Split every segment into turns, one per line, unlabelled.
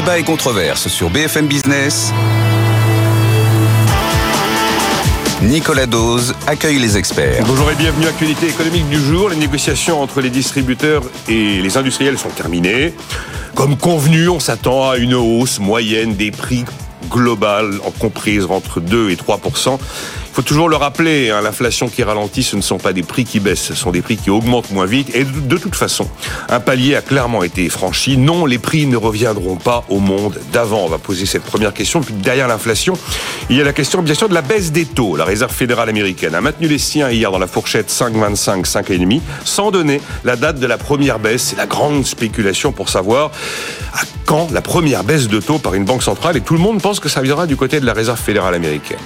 Débat et controverse sur BFM Business. Nicolas Dose accueille les experts.
Bonjour et bienvenue à Actualité économique du jour. Les négociations entre les distributeurs et les industriels sont terminées. Comme convenu, on s'attend à une hausse moyenne des prix globale en comprise entre 2 et 3 il faut toujours le rappeler, hein, l'inflation qui ralentit, ce ne sont pas des prix qui baissent, ce sont des prix qui augmentent moins vite. Et de, toute façon, un palier a clairement été franchi. Non, les prix ne reviendront pas au monde d'avant. On va poser cette première question. Puis derrière l'inflation, il y a la question bien sûr de la baisse des taux. La Réserve fédérale américaine a maintenu les siens hier dans la fourchette 5,25, 5,5, sans donner la date de la première baisse. C'est la grande spéculation pour savoir à quand la première baisse de taux par une banque centrale. Et tout le monde pense que ça viendra du côté de la Réserve fédérale américaine.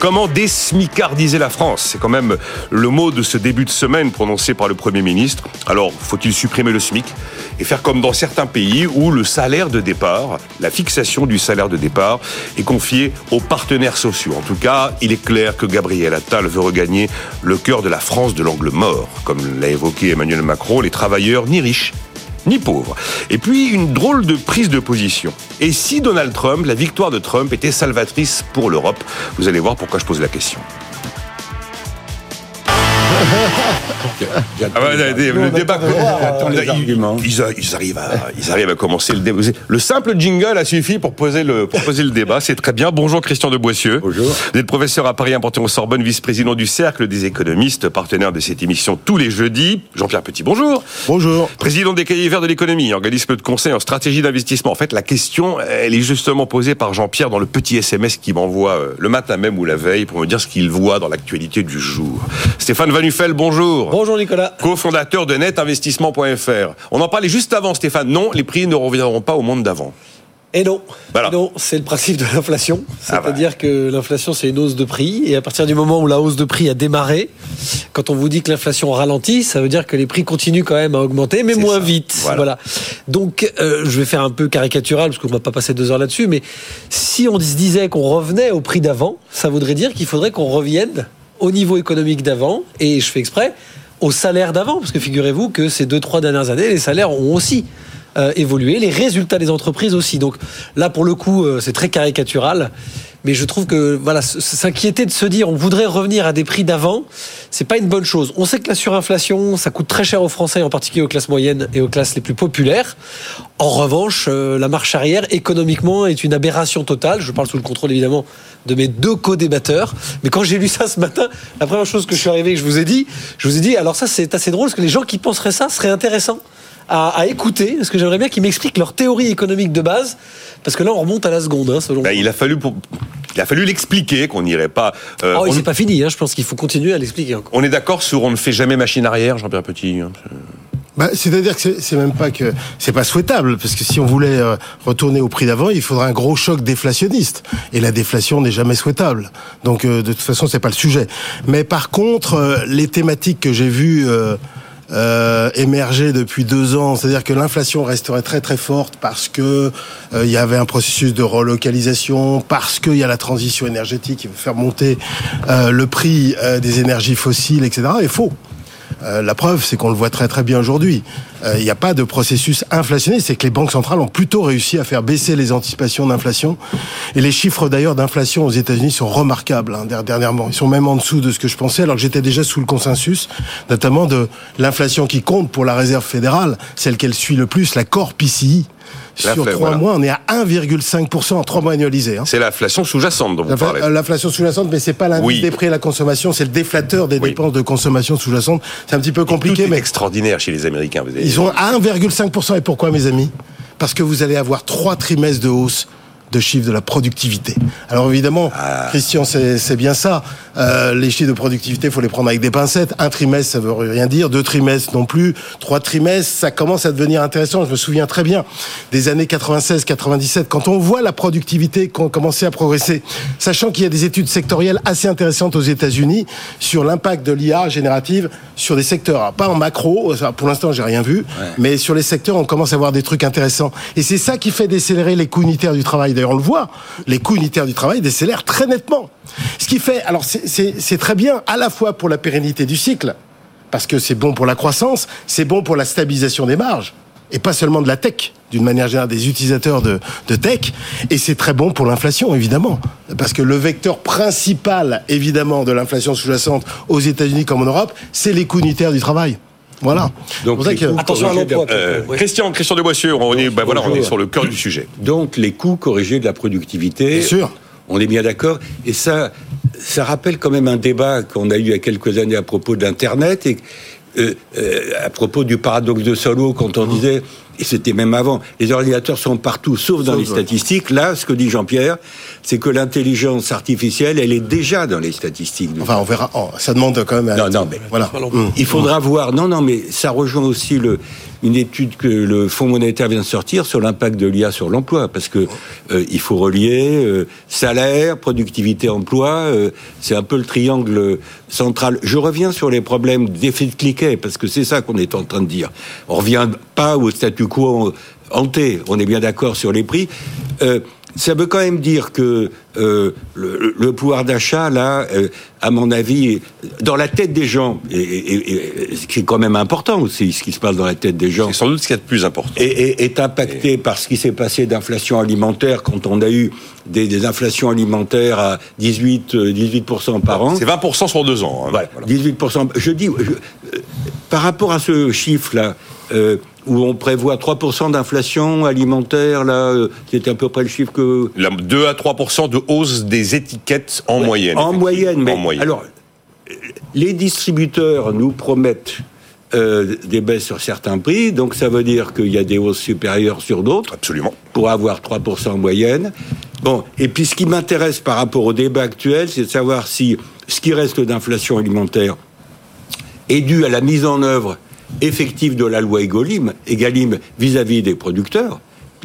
Comment décider smicardiser la France. C'est quand même le mot de ce début de semaine prononcé par le Premier ministre. Alors, faut-il supprimer le SMIC et faire comme dans certains pays où le salaire de départ, la fixation du salaire de départ, est confiée aux partenaires sociaux. En tout cas, il est clair que Gabriel Attal veut regagner le cœur de la France de l'angle mort. Comme l'a évoqué Emmanuel Macron, les travailleurs ni riches ni pauvres. Et puis une drôle de prise de position. Et si Donald Trump, la victoire de Trump était salvatrice pour l'Europe? Vous allez voir pourquoi je pose la question. Ah le débat. Ils, arrivent à, ils arrivent à commencer le débat. Le simple jingle a suffi pour poser le, pour poser le débat. C'est très bien. Bonjour Christian de Boissieu.
Bonjour.
Vous êtes professeur à Paris important au Sorbonne, vice-président du Cercle des économistes, partenaire de cette émission tous les jeudis. Jean-Pierre Petit, bonjour.
Bonjour.
Président des Cahiers Verts de l'économie, organisme de conseil en stratégie d'investissement. En fait, la question, elle est justement posée par Jean-Pierre dans le petit SMS qu'il m'envoie euh, le matin même ou la veille pour me dire ce qu'il voit dans l'actualité du jour. Stéphane Bonjour.
Bonjour Nicolas.
Co-fondateur de netinvestissement.fr. On en parlait juste avant, Stéphane. Non, les prix ne reviendront pas au monde d'avant.
Et non, non c'est le principe de l'inflation. Ah C'est-à-dire que l'inflation, c'est une hausse de prix. Et à partir du moment où la hausse de prix a démarré, quand on vous dit que l'inflation ralentit, ça veut dire que les prix continuent quand même à augmenter, mais moins vite. Voilà. Donc, euh, je vais faire un peu caricatural, parce qu'on ne va pas passer deux heures là-dessus, mais si on se disait qu'on revenait au prix d'avant, ça voudrait dire qu'il faudrait qu'on revienne au niveau économique d'avant. Et je fais exprès, au salaire d'avant, parce que figurez-vous que ces deux, trois dernières années, les salaires ont aussi euh, évolué, les résultats des entreprises aussi. Donc là, pour le coup, euh, c'est très caricatural. Mais je trouve que voilà, s'inquiéter de se dire on voudrait revenir à des prix d'avant, c'est pas une bonne chose. On sait que la surinflation, ça coûte très cher aux Français, en particulier aux classes moyennes et aux classes les plus populaires. En revanche, euh, la marche arrière économiquement est une aberration totale. Je parle sous le contrôle évidemment de mes deux co-débatteurs. Mais quand j'ai lu ça ce matin, la première chose que je suis arrivé que je vous ai dit, je vous ai dit, alors ça c'est assez drôle parce que les gens qui penseraient ça seraient intéressants à, écouter, parce que j'aimerais bien qu'ils m'expliquent leur théorie économique de base, parce que là on remonte à la seconde, hein, selon.
Ben, il a fallu pour il a fallu l'expliquer, qu'on n'irait pas.
Euh, oh, c'est pas fini. Hein, je pense qu'il faut continuer à l'expliquer.
On est d'accord sur on ne fait jamais machine arrière, Jean-Pierre Petit. Hein,
bah, c'est-à-dire que c'est même pas que c'est pas souhaitable parce que si on voulait euh, retourner au prix d'avant, il faudrait un gros choc déflationniste et la déflation n'est jamais souhaitable. Donc euh, de toute façon, c'est pas le sujet. Mais par contre, euh, les thématiques que j'ai vues euh, émerger depuis deux ans, c'est-à-dire que l'inflation resterait très très forte parce que il y avait un processus de relocalisation, parce qu'il y a la transition énergétique qui veut faire monter le prix des énergies fossiles, etc. est faux. Euh, la preuve, c'est qu'on le voit très très bien aujourd'hui. Euh, il n'y a pas de processus inflationniste, c'est que les banques centrales ont plutôt réussi à faire baisser les anticipations d'inflation. Et les chiffres d'ailleurs d'inflation aux États-Unis sont remarquables hein, dernièrement. Ils sont même en dessous de ce que je pensais, alors que j'étais déjà sous le consensus, notamment de l'inflation qui compte pour la Réserve fédérale, celle qu'elle suit le plus, la Core PCI sur trois mois, on est à 1,5% en trois mois annualisés.
Hein. C'est l'inflation sous-jacente dont vous parlez.
Euh, l'inflation sous-jacente, mais c'est pas l'indice des prix à la consommation, c'est le déflateur des dépenses de consommation sous-jacente. C'est un petit peu compliqué, mais
extraordinaire chez les Américains.
Vous Ils ont à 1,5%. Et pourquoi, mes amis? Parce que vous allez avoir trois trimestres de hausse de chiffres de la productivité. Alors évidemment, ah. Christian, c'est bien ça. Euh, les chiffres de productivité, il faut les prendre avec des pincettes. Un trimestre, ça veut rien dire. Deux trimestres non plus. Trois trimestres, ça commence à devenir intéressant. Je me souviens très bien des années 96, 97, quand on voit la productivité commencer à progresser, sachant qu'il y a des études sectorielles assez intéressantes aux États-Unis sur l'impact de l'IA générative sur des secteurs. pas en macro, pour l'instant, j'ai rien vu, mais sur les secteurs, on commence à voir des trucs intéressants. Et c'est ça qui fait décélérer les coûts unitaires du travail. D'ailleurs, on le voit, les coûts unitaires du travail décélèrent très nettement. Ce qui fait, alors c'est très bien à la fois pour la pérennité du cycle, parce que c'est bon pour la croissance, c'est bon pour la stabilisation des marges. et pas seulement de la tech, d'une manière générale des utilisateurs de, de tech, et c'est très bon pour l'inflation, évidemment, parce que le vecteur principal, évidemment, de l'inflation sous-jacente aux États-Unis comme en Europe, c'est les coûts unitaires du travail. Voilà.
Donc, attention à l'emploi.
Euh, Christian, Christian de Boissieu, on est, bah voilà, on est sur le cœur du sujet.
Donc les coûts corrigés de la productivité.
Bien sûr.
On est bien d'accord. Et ça, ça rappelle quand même un débat qu'on a eu il y a quelques années à propos d'Internet et euh, euh, à propos du paradoxe de Solo quand on disait et c'était même avant, les ordinateurs sont partout, sauf dans les statistiques. Là, ce que dit Jean-Pierre, c'est que l'intelligence artificielle, elle est déjà dans les statistiques.
Enfin, on verra. Oh, ça demande quand même.
Non, non, mais
voilà.
Il faudra voir. Non, non, mais ça rejoint aussi le, une étude que le Fonds monétaire vient de sortir sur l'impact de l'IA sur l'emploi, parce que euh, il faut relier euh, salaire, productivité, emploi. Euh, c'est un peu le triangle central. Je reviens sur les problèmes d'effet de cliquet, parce que c'est ça qu'on est en train de dire. On revient pas au statu quo hanté. On est bien d'accord sur les prix ça veut quand même dire que euh, le, pouvoir d'achat, là, euh, à mon avis, dans la tête des gens, et, ce qui est quand même important aussi, ce qui se passe dans la tête des gens.
C'est sans doute ce qui est le plus important.
Et, est impacté par ce qui s'est passé d'inflation alimentaire quand on a eu des, inflations alimentaires à 18, 18% par an.
C'est 20% sur deux ans.
Hein. 18%. Je dis, euh, par rapport à ce chiffre-là, où on prévoit 3% d'inflation alimentaire, là, euh, c'était à peu près le chiffre que...
2 à 3% de hausse des étiquettes en moyenne.
En moyenne, mais... Alors, les distributeurs nous promettent euh, des baisses sur certains prix, donc ça veut dire qu'il y a des hausses supérieures sur d'autres.
Absolument.
Pour avoir 3% en moyenne. Bon, et puis ce qui m'intéresse par rapport au débat actuel, c'est de savoir si ce qui reste d'inflation alimentaire est dû à la mise en œuvre effectif de la loi Egalim, Egalim vis-à-vis des producteurs,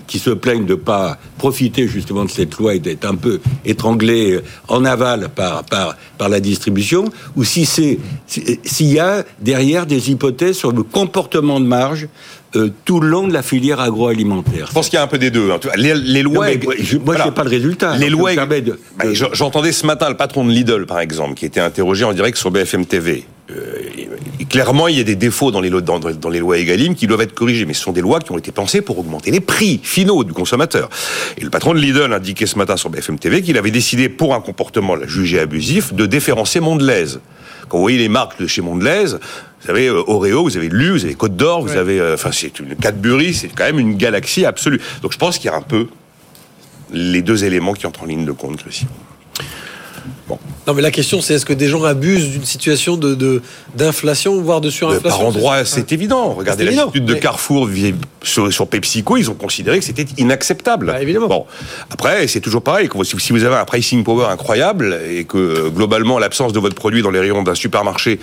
qui se plaignent de ne pas profiter justement de cette loi et d'être un peu étranglés en aval par, par, par la distribution, ou si c'est s'il y a derrière des hypothèses sur le comportement de marge euh, tout le long de la filière agroalimentaire.
Je pense qu'il y a un peu des deux. Hein. Les, lois.
moi, je n'ai pas le résultat.
Les lois. Bah, j'entendais ce matin le patron de Lidl, par exemple, qui était interrogé en direct sur BFM TV. Euh, clairement, il y a des défauts dans les, lois, dans, dans les lois Egalim qui doivent être corrigés, mais ce sont des lois qui ont été pensées pour augmenter les prix finaux du consommateur. Et le patron de Lidl indiquait ce matin sur BFM TV qu'il avait décidé, pour un comportement jugé abusif, de déférencer Mondelez. Quand vous voyez les marques de chez Mondelez, vous savez, euh, Oreo, vous avez Lu, vous avez Côte d'Or, vous avez, euh, enfin, c'est une Cadbury, c'est quand même une galaxie absolue. Donc je pense qu'il y a un peu les deux éléments qui entrent en ligne de compte, Christian.
Non, mais la question, c'est est-ce que des gens abusent d'une situation de d'inflation, voire de surinflation?
Par endroit, c'est évident. Regardez l'attitude de Carrefour sur, sur, PepsiCo, ils ont considéré que c'était inacceptable.
Bah, évidemment.
Bon, après, c'est toujours pareil. Si vous avez un pricing power incroyable et que euh, globalement l'absence de votre produit dans les rayons d'un supermarché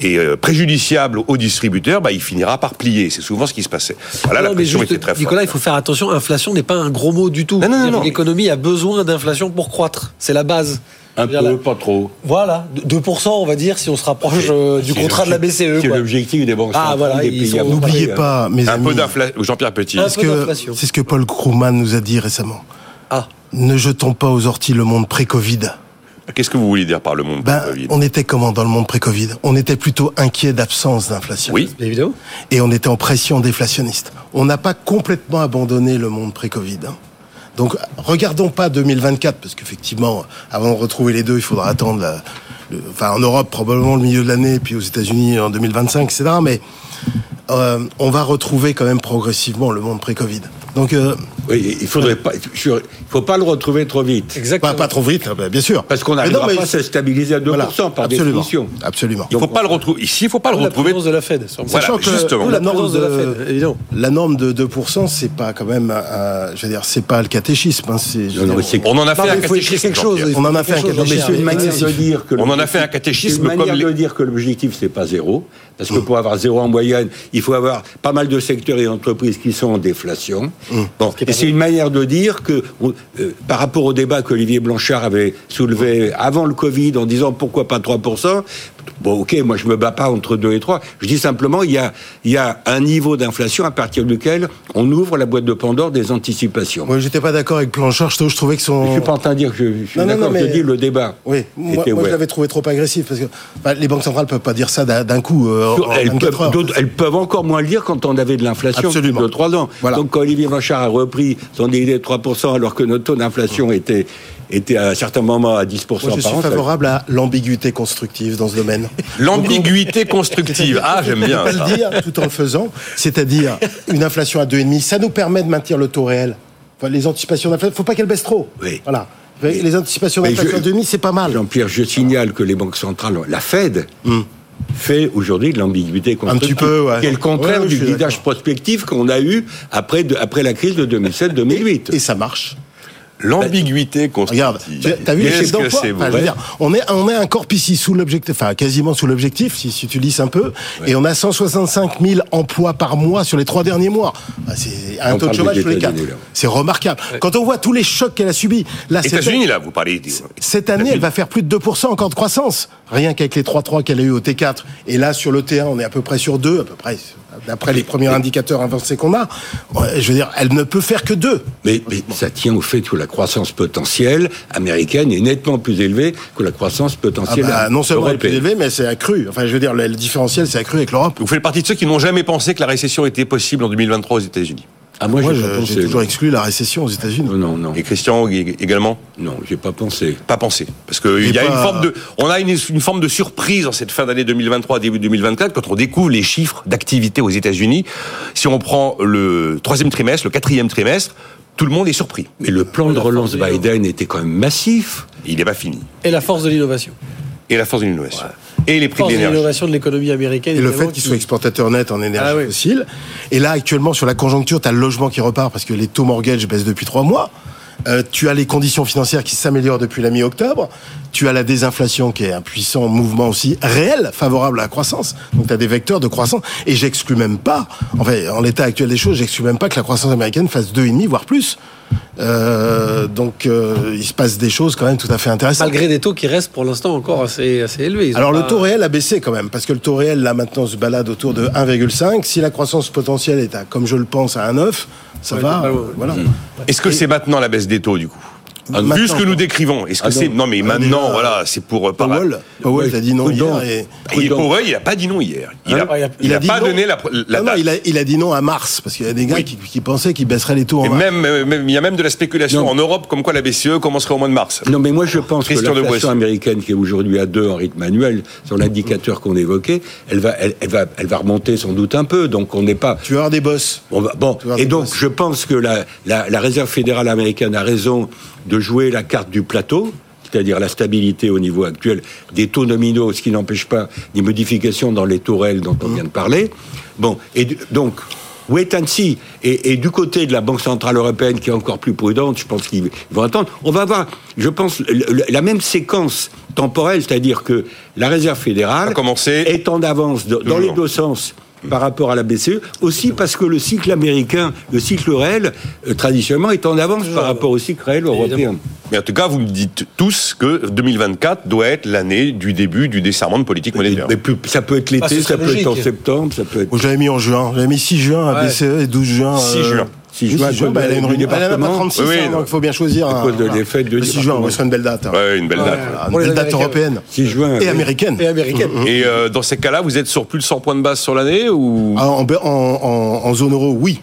est euh, préjudiciable au distributeur, bah, il finira par plier. C'est souvent ce qui se passait.
Voilà, la pression était très Nicolas, il faut faire attention. Inflation n'est pas un gros mot du tout. L'économie a besoin d'inflation pour croître. C'est la base.
Un peu, pas trop.
Voilà, 2%, on va dire, si on se rapproche euh, du contrat de la BCE.
C'est l'objectif des banques
ah, voilà,
N'oubliez pas, mes
un peu d'inflation. Jean-Pierre Petit.
C'est ce que Paul Krugman nous a dit récemment.
Ah.
Ne jetons pas aux orties le monde pré-Covid.
Qu'est-ce que vous voulez dire par le monde
ben, pré-Covid On était comment dans le monde pré-Covid? On était plutôt inquiet d'absence d'inflation.
Oui,
évidemment.
Et on était en pression déflationniste. On n'a pas complètement abandonné le monde pré-Covid. Hein. Donc, regardons pas 2024, parce qu'effectivement, avant de retrouver les deux, il faudra attendre, en Europe, probablement le milieu de l'année, puis aux États-Unis en 2025, etc. Mais euh, on va retrouver quand même progressivement le monde pré-Covid.
Donc, euh, oui, il faudrait pas, il faut pas le retrouver trop vite.
Exactement. Pas, trop vite, hein, bien sûr.
Parce qu'on n'arrivera pas à se stabiliser à 2% par définition.
Absolument.
Il faut pas le retrouver. Ici, il faut pas le retrouver.
La de la Fed.
Sachant que justement, la, norme de, la, Fed, la norme de 2%, c'est pas quand même, je veux dire, c'est pas le catéchisme. Hein,
on en a fait un catéchisme.
On en a fait un catéchisme.
une manière de dire que
on en a fait un catéchisme.
Une manière de dire que l'objectif c'est pas zéro, parce que pour avoir zéro en moyenne, il faut avoir pas mal de secteurs et d'entreprises qui sont en déflation. Mmh. Bon, c'est une manière de dire que, euh, par rapport au débat qu'Olivier Blanchard avait soulevé avant le Covid en disant pourquoi pas 3%, Bon, ok, moi je me bats pas entre 2 et 3. Je dis simplement, il y a, il y a un niveau d'inflation à partir duquel on ouvre la boîte de Pandore des anticipations.
Moi, j'étais pas d'accord avec Blanchard. Je, trouvais que son.
Je suis pas en train de dire que je, suis d'accord. Je dis le débat.
Oui, moi, moi je l'avais trouvé trop agressif parce que bah, les banques centrales peuvent pas dire ça d'un coup. Euh,
elles, peuvent, elles, peuvent, encore moins le dire quand on avait de l'inflation de 3 ans. Donc quand Olivier Blanchard a repris son idée de 3% alors que notre taux d'inflation était était à un certain moment à 10% Moi,
je suis favorable à l'ambiguïté constructive dans ce domaine.
L'ambiguïté constructive, ah j'aime bien.
On le dire tout en le faisant, c'est-à-dire une inflation à 2,5, ça nous permet de maintenir le taux réel. Enfin, les anticipations d'inflation, faut pas qu'elles baissent trop.
Oui.
Voilà. Les anticipations d'inflation à 2,5, c'est pas mal.
Jean-Pierre, je signale que les banques centrales, la Fed, hmm. fait aujourd'hui de l'ambiguïté constructive.
Un petit peu, ouais.
Qui est le contraire du guidage prospectif qu'on a eu après, après la crise de 2007-2008.
Et ça marche.
L'ambiguïté constructive.
Regarde, t'as vu les chiffres d'emploi On est on est un corps ici sous l'objectif, enfin quasiment sous l'objectif si, si, tu lis un peu, et on a 165 000 emplois par mois sur les trois derniers mois. Ah, c'est un taux de chômage tous les quatre. C'est remarquable. Quand on voit tous les chocs qu'elle a subis,
là, États-Unis là, vous parlez.
Cette année, elle va faire plus de 2% encore de croissance, rien qu'avec les 3-3 qu'elle a eu au T4. Et là, sur le T1, on est à peu près sur 2, à peu près d'après les premiers indicateurs avancés qu'on a, je veux dire, elle ne peut faire que deux.
Mais, ça tient au fait que la croissance potentielle américaine est nettement plus élevée que la croissance potentielle
ah bah, Non seulement plus élevée, mais c'est accru. Enfin, je veux dire, le, différentiel, c'est accru avec l'Europe.
Vous faites partie de ceux qui n'ont jamais pensé que la récession était possible en 2023 aux États-Unis
ah, moi, j'ai toujours exclu la récession aux États-Unis.
Non, non.
Et Christian également
Non, j'ai pas pensé.
Pas pensé. Parce qu'il y a une forme de, on a une, une forme de surprise en cette fin d'année 2023, début 2024, quand on découvre les chiffres d'activité aux États-Unis. Si on prend le troisième trimestre, le quatrième trimestre, tout le monde est surpris.
Mais le plan de relance Biden était quand même massif.
Il n'est pas fini.
Et la force de l'innovation.
Et la force de l'innovation et les prix
de l'énergie. l'innovation de l'économie américaine.
Et le fait qu'ils soient exportateurs nets en énergie ah fossile. Et là, actuellement, sur la conjoncture, tu as le logement qui repart parce que les taux mortgage baissent depuis trois mois. Euh, tu as les conditions financières qui s'améliorent depuis la mi-octobre. Tu as la désinflation qui est un puissant mouvement aussi réel, favorable à la croissance. Donc tu as des vecteurs de croissance. Et j'exclus même pas, en fait, en l'état actuel des choses, j'exclus même pas que la croissance américaine fasse 2,5, voire plus. Euh, donc euh, il se passe des choses quand même tout à fait intéressantes.
Malgré des taux qui restent pour l'instant encore assez, assez élevés.
Alors le taux réel a baissé quand même, parce que le taux réel là maintenant se balade autour de 1,5. Si la croissance potentielle est à, comme je le pense, à 1,9, ça va. voilà.
Est-ce que c'est maintenant la baisse des taux du coup? Vu ce que nous décrivons, est-ce que ah, c'est non. mais ah, maintenant voilà c'est pour
Powell, Powell a dit non hier
et, Powell il a pas dit non hier. Il a, il a, pas donné la, la
non, il, a, il a dit non à mars parce qu'il y a des gars qui, qui, pensaient qu'il baisserait les taux en
et Même, il y a même de la spéculation en Europe comme quoi la BCE commencerait au mois de mars.
Non mais moi je pense que l'inflation américaine qui est aujourd'hui à 2 en rythme annuel sur l'indicateur qu'on évoquait, elle va elle, va elle va remonter sans doute un peu donc on n'est pas.
Tu vas avoir des bosses.
bon et donc je pense que la, la réserve fédérale américaine a raison de jouer la carte du plateau, c'est-à-dire la stabilité au niveau actuel des taux nominaux, ce qui n'empêche pas des modifications dans les taux réels dont on vient de parler. Bon, et donc, wait and see. Et, du côté de la Banque Centrale Européenne, qui est encore plus prudente, je pense qu'ils vont attendre. On va avoir, je pense, la même séquence temporelle, c'est-à-dire que la Réserve fédérale est en avance dans les deux sens par rapport à la BCE, aussi parce que le cycle américain, le cycle réel, euh, traditionnellement, est en avance par rapport au cycle réel européen.
Mais en tout cas, vous me dites tous que 2024 doit être l'année du début du desserrement de politique monétaire.
Mais ça peut être l'été, ah, ça peut être en septembre, ça peut être...
J'avais mis en juin, j'avais mis 6 juin à BCE et 12 juin...
6 juin.
6 juin, elle a une réunion. Elle n'a pas 36 oui, donc il faut bien choisir.
À cause de l'effet de
6 juin, ce serait une belle date. Hein.
Ouais, une belle date.
une belle date européenne.
6 juin.
Et américaine.
Et américaine.
Et euh, dans ces cas-là, vous êtes sur plus de 100 points de base sur l'année ou
ah, en zone euro, oui.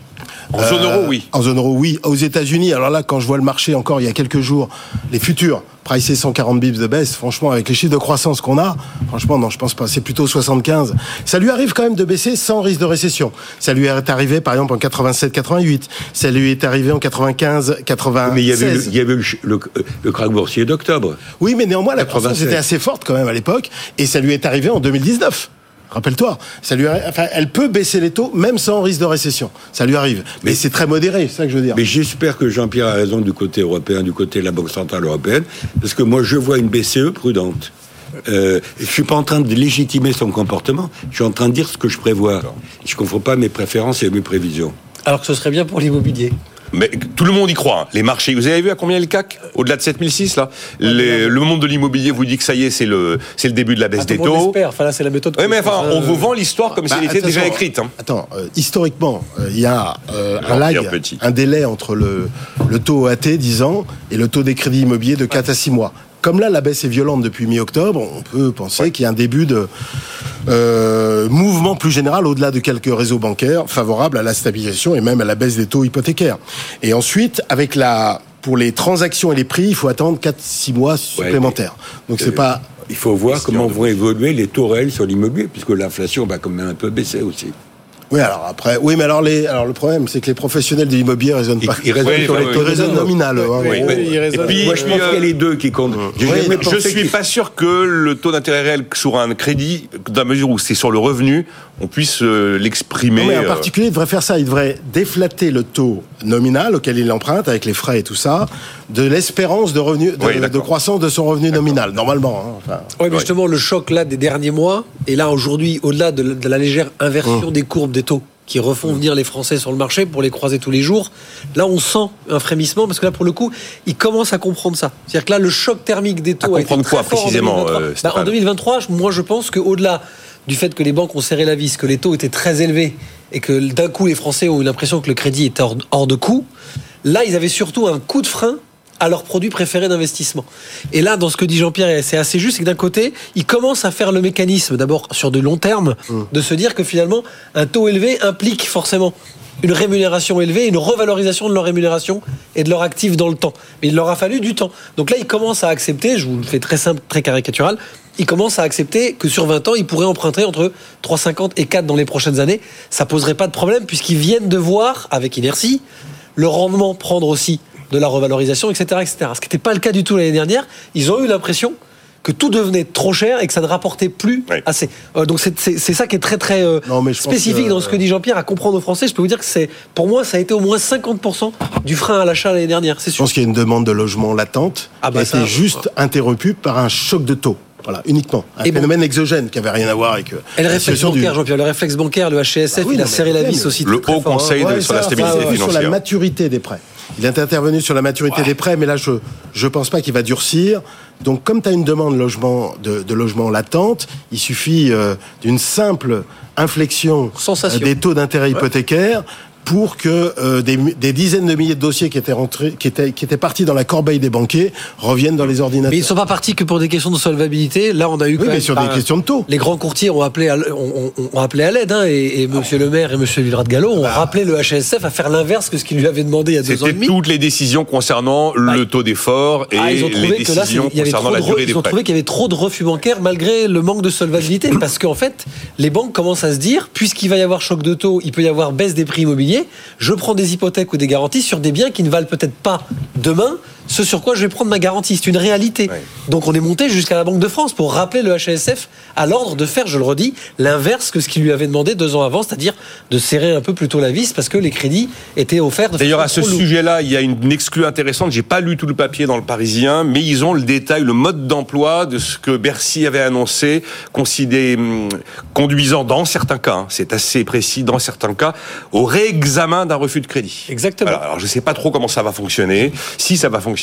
En zone euro, oui.
En zone euro, oui. Aux États-Unis, alors là, quand je vois le marché encore il y a quelques jours, les futurs, pricés 140 bips de baisse, franchement, avec les chiffres de croissance qu'on a, franchement, non, je pense pas. C'est plutôt 75. Ça lui arrive quand même de baisser sans risque de récession. Ça lui est arrivé, par exemple, en 87, 88. Ça lui est arrivé en 95, 96.
Mais il y avait, le, il y avait le, le, krach boursier d'octobre.
Oui, mais néanmoins, la croissance était assez forte quand même à l'époque. Et ça lui est arrivé en 2019. Rappelle-toi, ça lui, enfin, elle peut baisser les taux même sans risque de récession. Ça lui arrive, mais, c'est très modéré, c'est ça que je veux dire.
Mais j'espère que Jean-Pierre a raison du côté européen, du côté de la Banque centrale européenne, parce que moi je vois une BCE prudente. Euh, je suis pas en train de légitimer son comportement. Je suis en train de dire ce que je prévois. Je ne confonds pas mes préférences et mes prévisions.
Alors que ce serait bien pour l'immobilier.
Mais tout le monde y croit. Hein. Les marchés, vous avez vu à combien est le CAC? Au-delà de 7006 là? Le monde de l'immobilier vous dit que ça y est, c'est le, c'est le début de la baisse ah, des taux.
Enfin là, c'est la méthode.
Oui, mais enfin, on vous vend l'histoire comme si bah, elle était déjà écrite. Hein.
Attends, euh, historiquement, euh, il y a euh, un lag, un délai entre le, le taux AT 10 ans et le taux des crédits immobiliers de 4 à 6 mois. Comme là, la baisse est violente depuis mi-octobre, on peut penser qu'il y a un début de euh, mouvement plus général au-delà de quelques réseaux bancaires favorables à la stabilisation et même à la baisse des taux hypothécaires. Et ensuite, avec la pour les transactions et les prix, il faut attendre 4-6 mois supplémentaires. Donc c'est pas
il faut voir comment vont évoluer les taux réels sur l'immobilier, puisque l'inflation va quand même un peu baisser aussi.
Oui, alors après, oui, mais alors les, alors le problème, c'est que les professionnels de l'immobilier raisonnent pas.
Ils, raisonnent sur les taux
nominaux. Hein,
oui, Et puis, moi, je pense qu'il y a les deux qui comptent.
je suis pas sûr que le taux d'intérêt réel sur un crédit, dans la mesure où c'est sur le revenu, on puisse euh, l'exprimer.
Mais en euh, particulier, il devrait faire ça. Il devrait déflater le taux nominal auquel il emprunte avec les frais et tout ça, de l'espérance de revenu, de, croissance de son revenu nominal, normalement.
Hein, oui, mais justement, le choc là des derniers mois, et là aujourd'hui, au-delà de, la légère inversion mmh. des courbes des taux qui refont venir les Français sur le marché pour les croiser tous les jours. Là, on sent un frémissement parce que là, pour le coup, ils commencent à comprendre ça. C'est-à-dire que là, le choc thermique des taux
a été très quoi précisément
en 2023. Euh, en 2023, moi, je pense qu'au-delà du fait que les banques ont serré la vis, que les taux étaient très élevés et que d'un coup, les Français ont eu l'impression que le crédit était hors de coût, là, ils avaient surtout un coup de frein à leurs produits préférés d'investissement. Et là, dans ce que dit Jean-Pierre, c'est assez juste, c'est que d'un côté, ils commencent à faire le mécanisme, d'abord sur de long terme, mmh. de se dire que finalement, un taux élevé implique forcément une rémunération élevée, une revalorisation de leur rémunération et de leur actif dans le temps. Mais il leur a fallu du temps. Donc là, ils commencent à accepter, je vous le fais très simple, très caricatural, ils commencent à accepter que sur 20 ans, ils pourraient emprunter entre 3,50 et 4 dans les prochaines années. Ça poserait pas de problème puisqu'ils viennent de voir, avec inertie, le rendement prendre aussi de la revalorisation, etc. etc. Ce qui n'était pas le cas du tout l'année dernière. Ils ont eu l'impression que tout devenait trop cher et que ça ne rapportait plus assez. Euh, donc c'est ça qui est très très euh, spécifique dans ce que dit Jean-Pierre à comprendre aux Français. Je peux vous dire que c'est pour moi ça a été au moins 50% du frein à l'achat l'année dernière. C'est
sûr. Je pense qu'il y a une demande de logement latente ah bah qui a été juste interrompue par un choc de taux. Voilà, uniquement. Un phénomène exogène qui avait rien à voir avec.
Euh, et le réflexe bancaire, Jean-Pierre, le réflexe bancaire, le HCSF, bah il a serré la vis aussi.
Le Haut Conseil sur la stabilité financière.
Sur la maturité des prêts. Il est intervenu sur la maturité des prêts, mais là, je ne pense pas qu'il va durcir. Donc, comme tu as une demande de logement, de, logement latente, il suffit euh, d'une simple inflexion euh, des taux d'intérêt hypothécaires pour que euh, des, des, dizaines de milliers de dossiers qui étaient rentrés, qui étaient, qui étaient partis dans la corbeille des banquiers reviennent dans les ordinateurs.
Mais ils ne sont pas partis que pour des questions de solvabilité. Là, on a eu
oui, mais sur des questions de taux.
Les grands courtiers ont appelé à, ont, ont appelé à l'aide, hein, et, et Monsieur le Maire et Monsieur Villerat de Gallo ont bah. rappelé le HSF à faire l'inverse que ce qu'il lui avait demandé il y a deux ans et demi.
toutes les décisions concernant bah. le taux d'effort et ah, les décisions concernant la durée des
Ils ont trouvé qu'il y avait trop de refus bancaires malgré le manque de solvabilité, parce qu'en fait, les banques commencent à se dire, puisqu'il va y avoir choc de taux, il peut y avoir baisse des prix immobiliers, je prends des hypothèques ou des garanties sur des biens qui ne valent peut-être pas demain ce sur quoi je vais prendre ma garantie. C'est une réalité. Donc on est monté jusqu'à la Banque de France pour rappeler le HSF à l'ordre de faire, je le redis, l'inverse que ce qu'il lui avait demandé deux ans avant, c'est-à-dire de serrer un peu plutôt la vis parce que les crédits étaient offerts.
D'ailleurs, à ce sujet-là, il y a une exclue intéressante. J'ai pas lu tout le papier dans le Parisien, mais ils ont le détail, le mode d'emploi de ce que Bercy avait annoncé, considéré, hum, conduisant dans certains cas, hein, c'est assez précis, dans certains cas, au réexamen d'un refus de crédit.
Exactement.
Alors, je je sais pas trop comment ça va fonctionner, si ça va fonctionner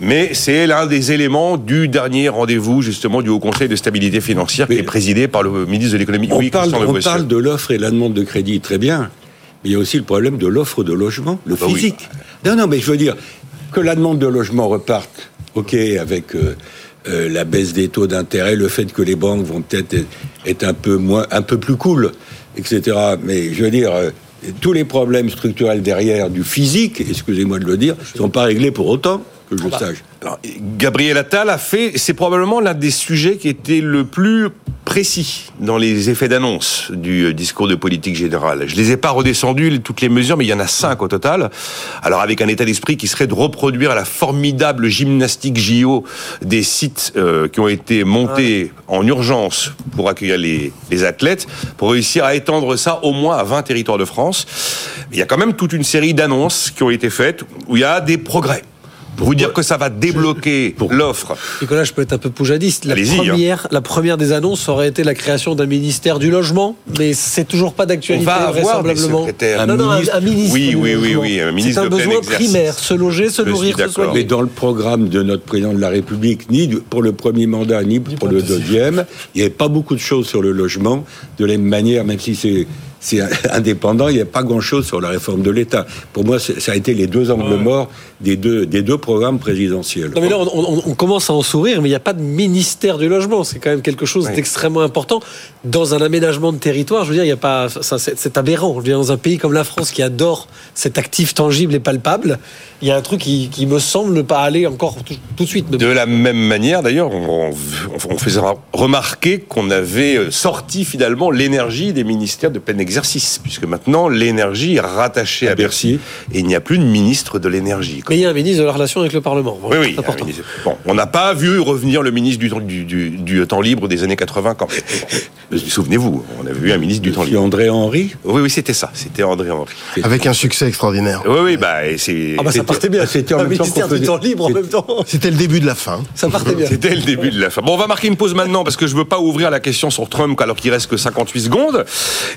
mais c'est l'un des éléments du dernier rendez-vous justement du Haut Conseil de stabilité financière qui est présidé par le ministre de l'économie.
On, parle, on parle de l'offre et la demande de crédit, très bien, mais il y a aussi le problème de l'offre de logement, le bah physique. Non, non, mais je veux dire que la demande de logement reparte, ok, avec euh, euh, la baisse des taux d'intérêt, le fait que les banques vont peut-être être un peu moins, un peu plus cool, etc. Mais je veux dire, euh, tous les problèmes structurels derrière du physique, excusez-moi de le dire, ne sont pas réglés pour autant que je ah bah. sache.
Gabriel Attal a fait, c'est probablement l'un des sujets qui était le plus précis dans les effets d'annonce du euh, discours de politique générale. Je les ai pas redescendus toutes les mesures, mais il y en a cinq au total. Alors avec un état d'esprit qui serait de reproduire la formidable gymnastique JO des sites euh, qui ont été montés en urgence pour accueillir les, les athlètes, pour réussir à étendre ça au moins à 20 territoires de France. Il y a quand même toute une série d'annonces qui ont été faites où il y a des progrès vous dire que ça va débloquer pour l'offre.
Nicolas, je peux être un peu poujadiste. La
hein.
première, la première des annonces aurait été la création d'un ministère du logement, mais c'est toujours pas
On
d'actualité
va avoir des
vraisemblablement.
secrétaires.
Non, non, un, un ministre.
Oui,
du
oui, oui,
logement.
oui, un ministre
C'est un
de
besoin primaire, se loger, se
Je
nourrir, se soigner.
Mais dans le programme de notre président de la République, ni pour le premier mandat, ni pour le deuxième, il n'y avait pas beaucoup de choses sur le logement. De la même manière, même si c'est c'est indépendant, il n'y a pas grand-chose sur la réforme de l'État. Pour moi, ça a été les deux angles morts des deux, des deux programmes présidentiels.
Non mais là, on, on- on commence à en sourire, mais il n'y a pas de ministère du logement. C'est quand même quelque chose d'extrêmement important dans un aménagement de territoire. Je veux dire, il y a pas, c'est, aberrant. Je veux dire, dans un pays comme la France qui adore cet actif tangible et palpable, il y a un truc qui, qui me semble ne pas aller encore tout, tout de suite.
De la même manière, d'ailleurs, on, on, on faisait remarquer qu'on avait euh, sorti finalement l'énergie des ministères de plein exercice, puisque maintenant l'énergie est rattachée à,
À
Bercy. et il n'y a plus de ministre de l'énergie.
Mais il y a un ministre de la relation avec le Parlement.
Oui, oui.
Important.
ministre. Bon, on n'a pas vu revenir le ministre du, temps- du, du- du temps libre des années 80 quand. Souvenez-vous, on avait vu un ministre du temps libre.
André Henry
Oui, oui, c'était ça. C'était André Henry.
Avec un succès extraordinaire.
Oui, oui, bah, c'est.
Ah bah ça
C'était-
partait bien.
c'était
un ministère du temps libre en même temps.
C'était le début de la fin.
Ça partait bien.
C'était le début de la fin. Bon, on va marquer une pause maintenant parce que je veux pas ouvrir la question sur Trump alors qu'il reste que 58 secondes.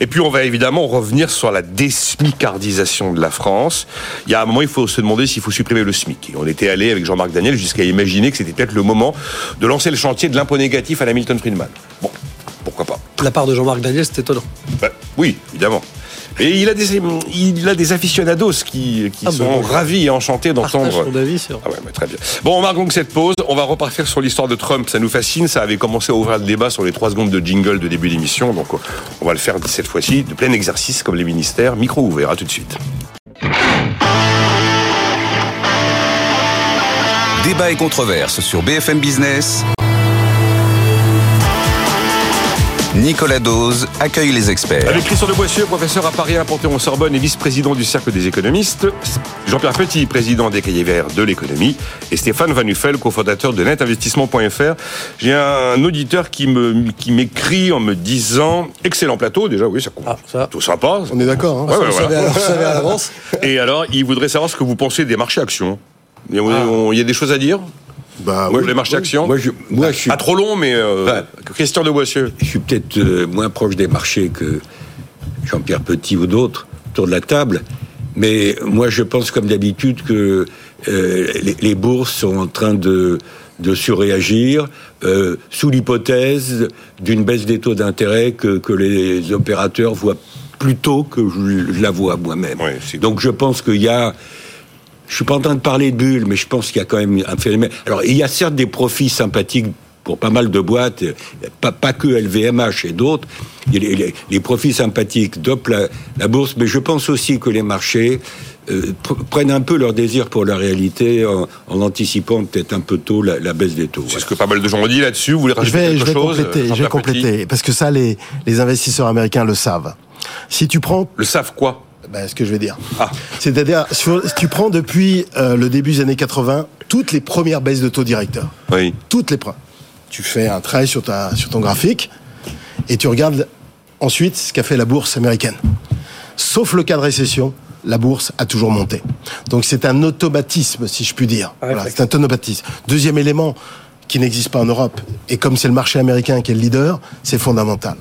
Et puis on va évidemment revenir sur la désmicardisation de la France. Il y a un moment, il faut se demander s'il faut supprimer le SMIC. Et on était allé avec Jean-Marc Daniel jusqu'à imaginer que c'était peut-être le moment de lancer le chantier de l'impôt négatif à la Milton Friedman. Bon, pourquoi pas
la part de Jean-Marc Daniel, c'est étonnant.
Ben, Oui, évidemment. Et il a des, il a des aficionados qui, qui
Ah
sont
bon
ravis et enchantés d'entendre
son avis sur.
ah ouais, mais très bien. Bon, on marque donc cette pause. On va repartir sur l'histoire de Trump. Ça nous fascine. Ça avait commencé à ouvrir le débat sur les trois secondes de jingle de début d'émission. Donc, on va le faire cette fois-ci de plein exercice comme les ministères. Micro ouvert. À tout de suite.
Débat et controverse sur BFM Business. Nicolas Dose accueille les experts.
Avec Christian de Boissieu, professeur à Paris 1 Panthéon-Sorbonne et vice-président du Cercle des économistes. Jean-Pierre Petit, président des cahiers verts de l'économie. Et Stéphane Van Nuffel, cofondateur de netinvestissement.fr. J'ai un auditeur qui me, qui m'écrit en me disant, excellent plateau. Déjà, oui, ça,
Ah, ça.
tout sympa.
On est d'accord. Hein
Ouais, ouais, voilà.
à- à l'avance.
Et alors, il voudrait savoir ce que vous pensez des marchés actions. Il y a-
Ah.
on- il y a des choses à dire?
Bah,
Moi,
oui.
les marchés actions
Moi, je, moi, je suis,
Pas trop long, mais euh,
Ouais.
Christian de Boissieu.
je suis peut-être euh, moins proche des marchés que Jean-Pierre Petit ou d'autres autour de la table. Mais moi, je pense comme d'habitude que euh, les, les bourses sont en train de, de surréagir euh, sous l'hypothèse d'une baisse des taux d'intérêt que, que les opérateurs voient plus tôt que je, je la vois moi-même.
Ouais,
Donc je pense qu'il y a je suis pas en train de parler de bulle, mais je pense qu'il y a quand même un phénomène. Alors, il y a certes des profits sympathiques pour pas mal de boîtes, euh, pas, pas que LVMH et d'autres. Les, les- les profits sympathiques dopent la, la bourse, mais je pense aussi que les marchés euh, pr- prennent un peu leur désir pour la réalité en, en anticipant peut-être un peu tôt la, la baisse des taux.
C'est ce que pas mal de gens ont dit là-dessus. Vous voulez
Je
rajouter
vais,
quelque
je vais
chose
compléter, je vais compléter, parce que ça, les, les investisseurs américains le savent. Si tu prends,
Le savent quoi?
Ben, ce que je vais dire,
Ah.
c'est-à-dire, si tu prends depuis euh, le début des années 80, toutes les premières baisses de taux directeurs,
Oui.
toutes les premières. Tu fais un trait sur, ta, sur ton graphique et tu regardes ensuite ce qu'a fait la bourse américaine. Sauf le cas de récession, la bourse a toujours monté. Donc c'est un automatisme, si je puis dire.
Ah,
Voilà, c'est un automatisme. Deuxième élément qui n'existe pas en Europe, et comme c'est le marché américain qui est le leader, c'est fondamental.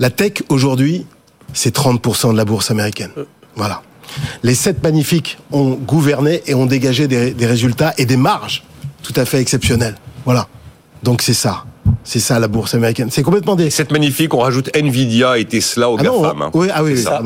La tech, aujourd'hui, c'est 30% de la bourse américaine. Voilà. Les sept magnifiques ont gouverné et ont dégagé des, des résultats et des marges tout à fait exceptionnelles. Voilà. Donc c'est ça. C'est ça la bourse américaine. C'est complètement des...
Cette magnifique, on rajoute Nvidia et Tesla au
Ah non,
GAFAM. hein.
oui, ah oui,
voilà.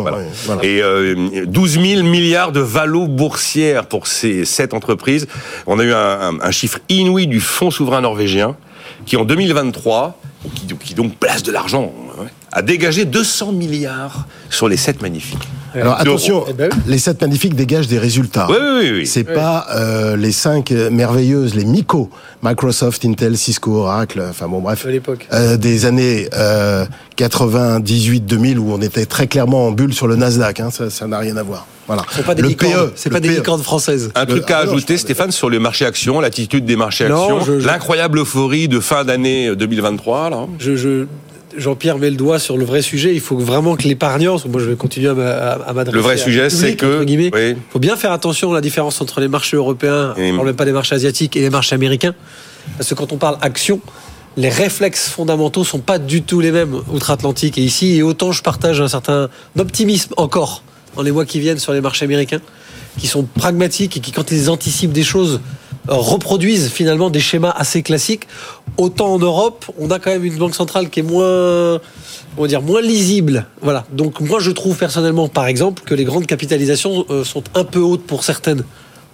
voilà.
Et euh, 12 000 milliards de valos boursières pour ces sept entreprises. On a eu un, un- un chiffre inouï du fonds souverain norvégien qui, en 2023, qui, qui donc place de l'argent, ouais, a dégagé 200 milliards sur les sept magnifiques.
Alors attention,
Eh ben
les sept magnifiques dégagent des résultats.
Oui, oui, oui. oui.
C'est pas euh, les cinq euh, merveilleuses, les MICO, Microsoft, Intel, Cisco, Oracle, enfin bon bref,
À l'époque.
euh, des années euh, 98, 2000 où on était très clairement en bulle sur le Nasdaq. Hein, ça, n'a rien à voir. Voilà.
Ce pas des
le
licornes.
PE,
pas des licornes françaises.
Un truc à
ah
ajouter, Stéphane, sur le marché actions, l'attitude des marchés
Non,
actions, l'incroyable euphorie de fin d'année 2023, là.
Je, je, Jean-Pierre met le doigt sur le vrai sujet. Il faut vraiment que l'épargnant, moi je vais continuer à m'adresser.
Le vrai sujet, c'est que.
Il faut bien faire attention à la différence entre les marchés européens, on ne parle même pas des marchés asiatiques, et les marchés américains. Parce que quand on parle action, les réflexes fondamentaux sont pas du tout les mêmes outre-Atlantique et ici. Et autant je partage un certain optimisme encore dans les mois qui viennent sur les marchés américains, qui sont pragmatiques et qui, quand ils anticipent des choses, reproduisent finalement des schémas assez classiques. Autant en Europe, on a quand même une banque centrale qui est moins, on va dire, moins lisible. Voilà. Donc moi, je trouve personnellement, par exemple, que les grandes capitalisations euh, sont un peu hautes pour certaines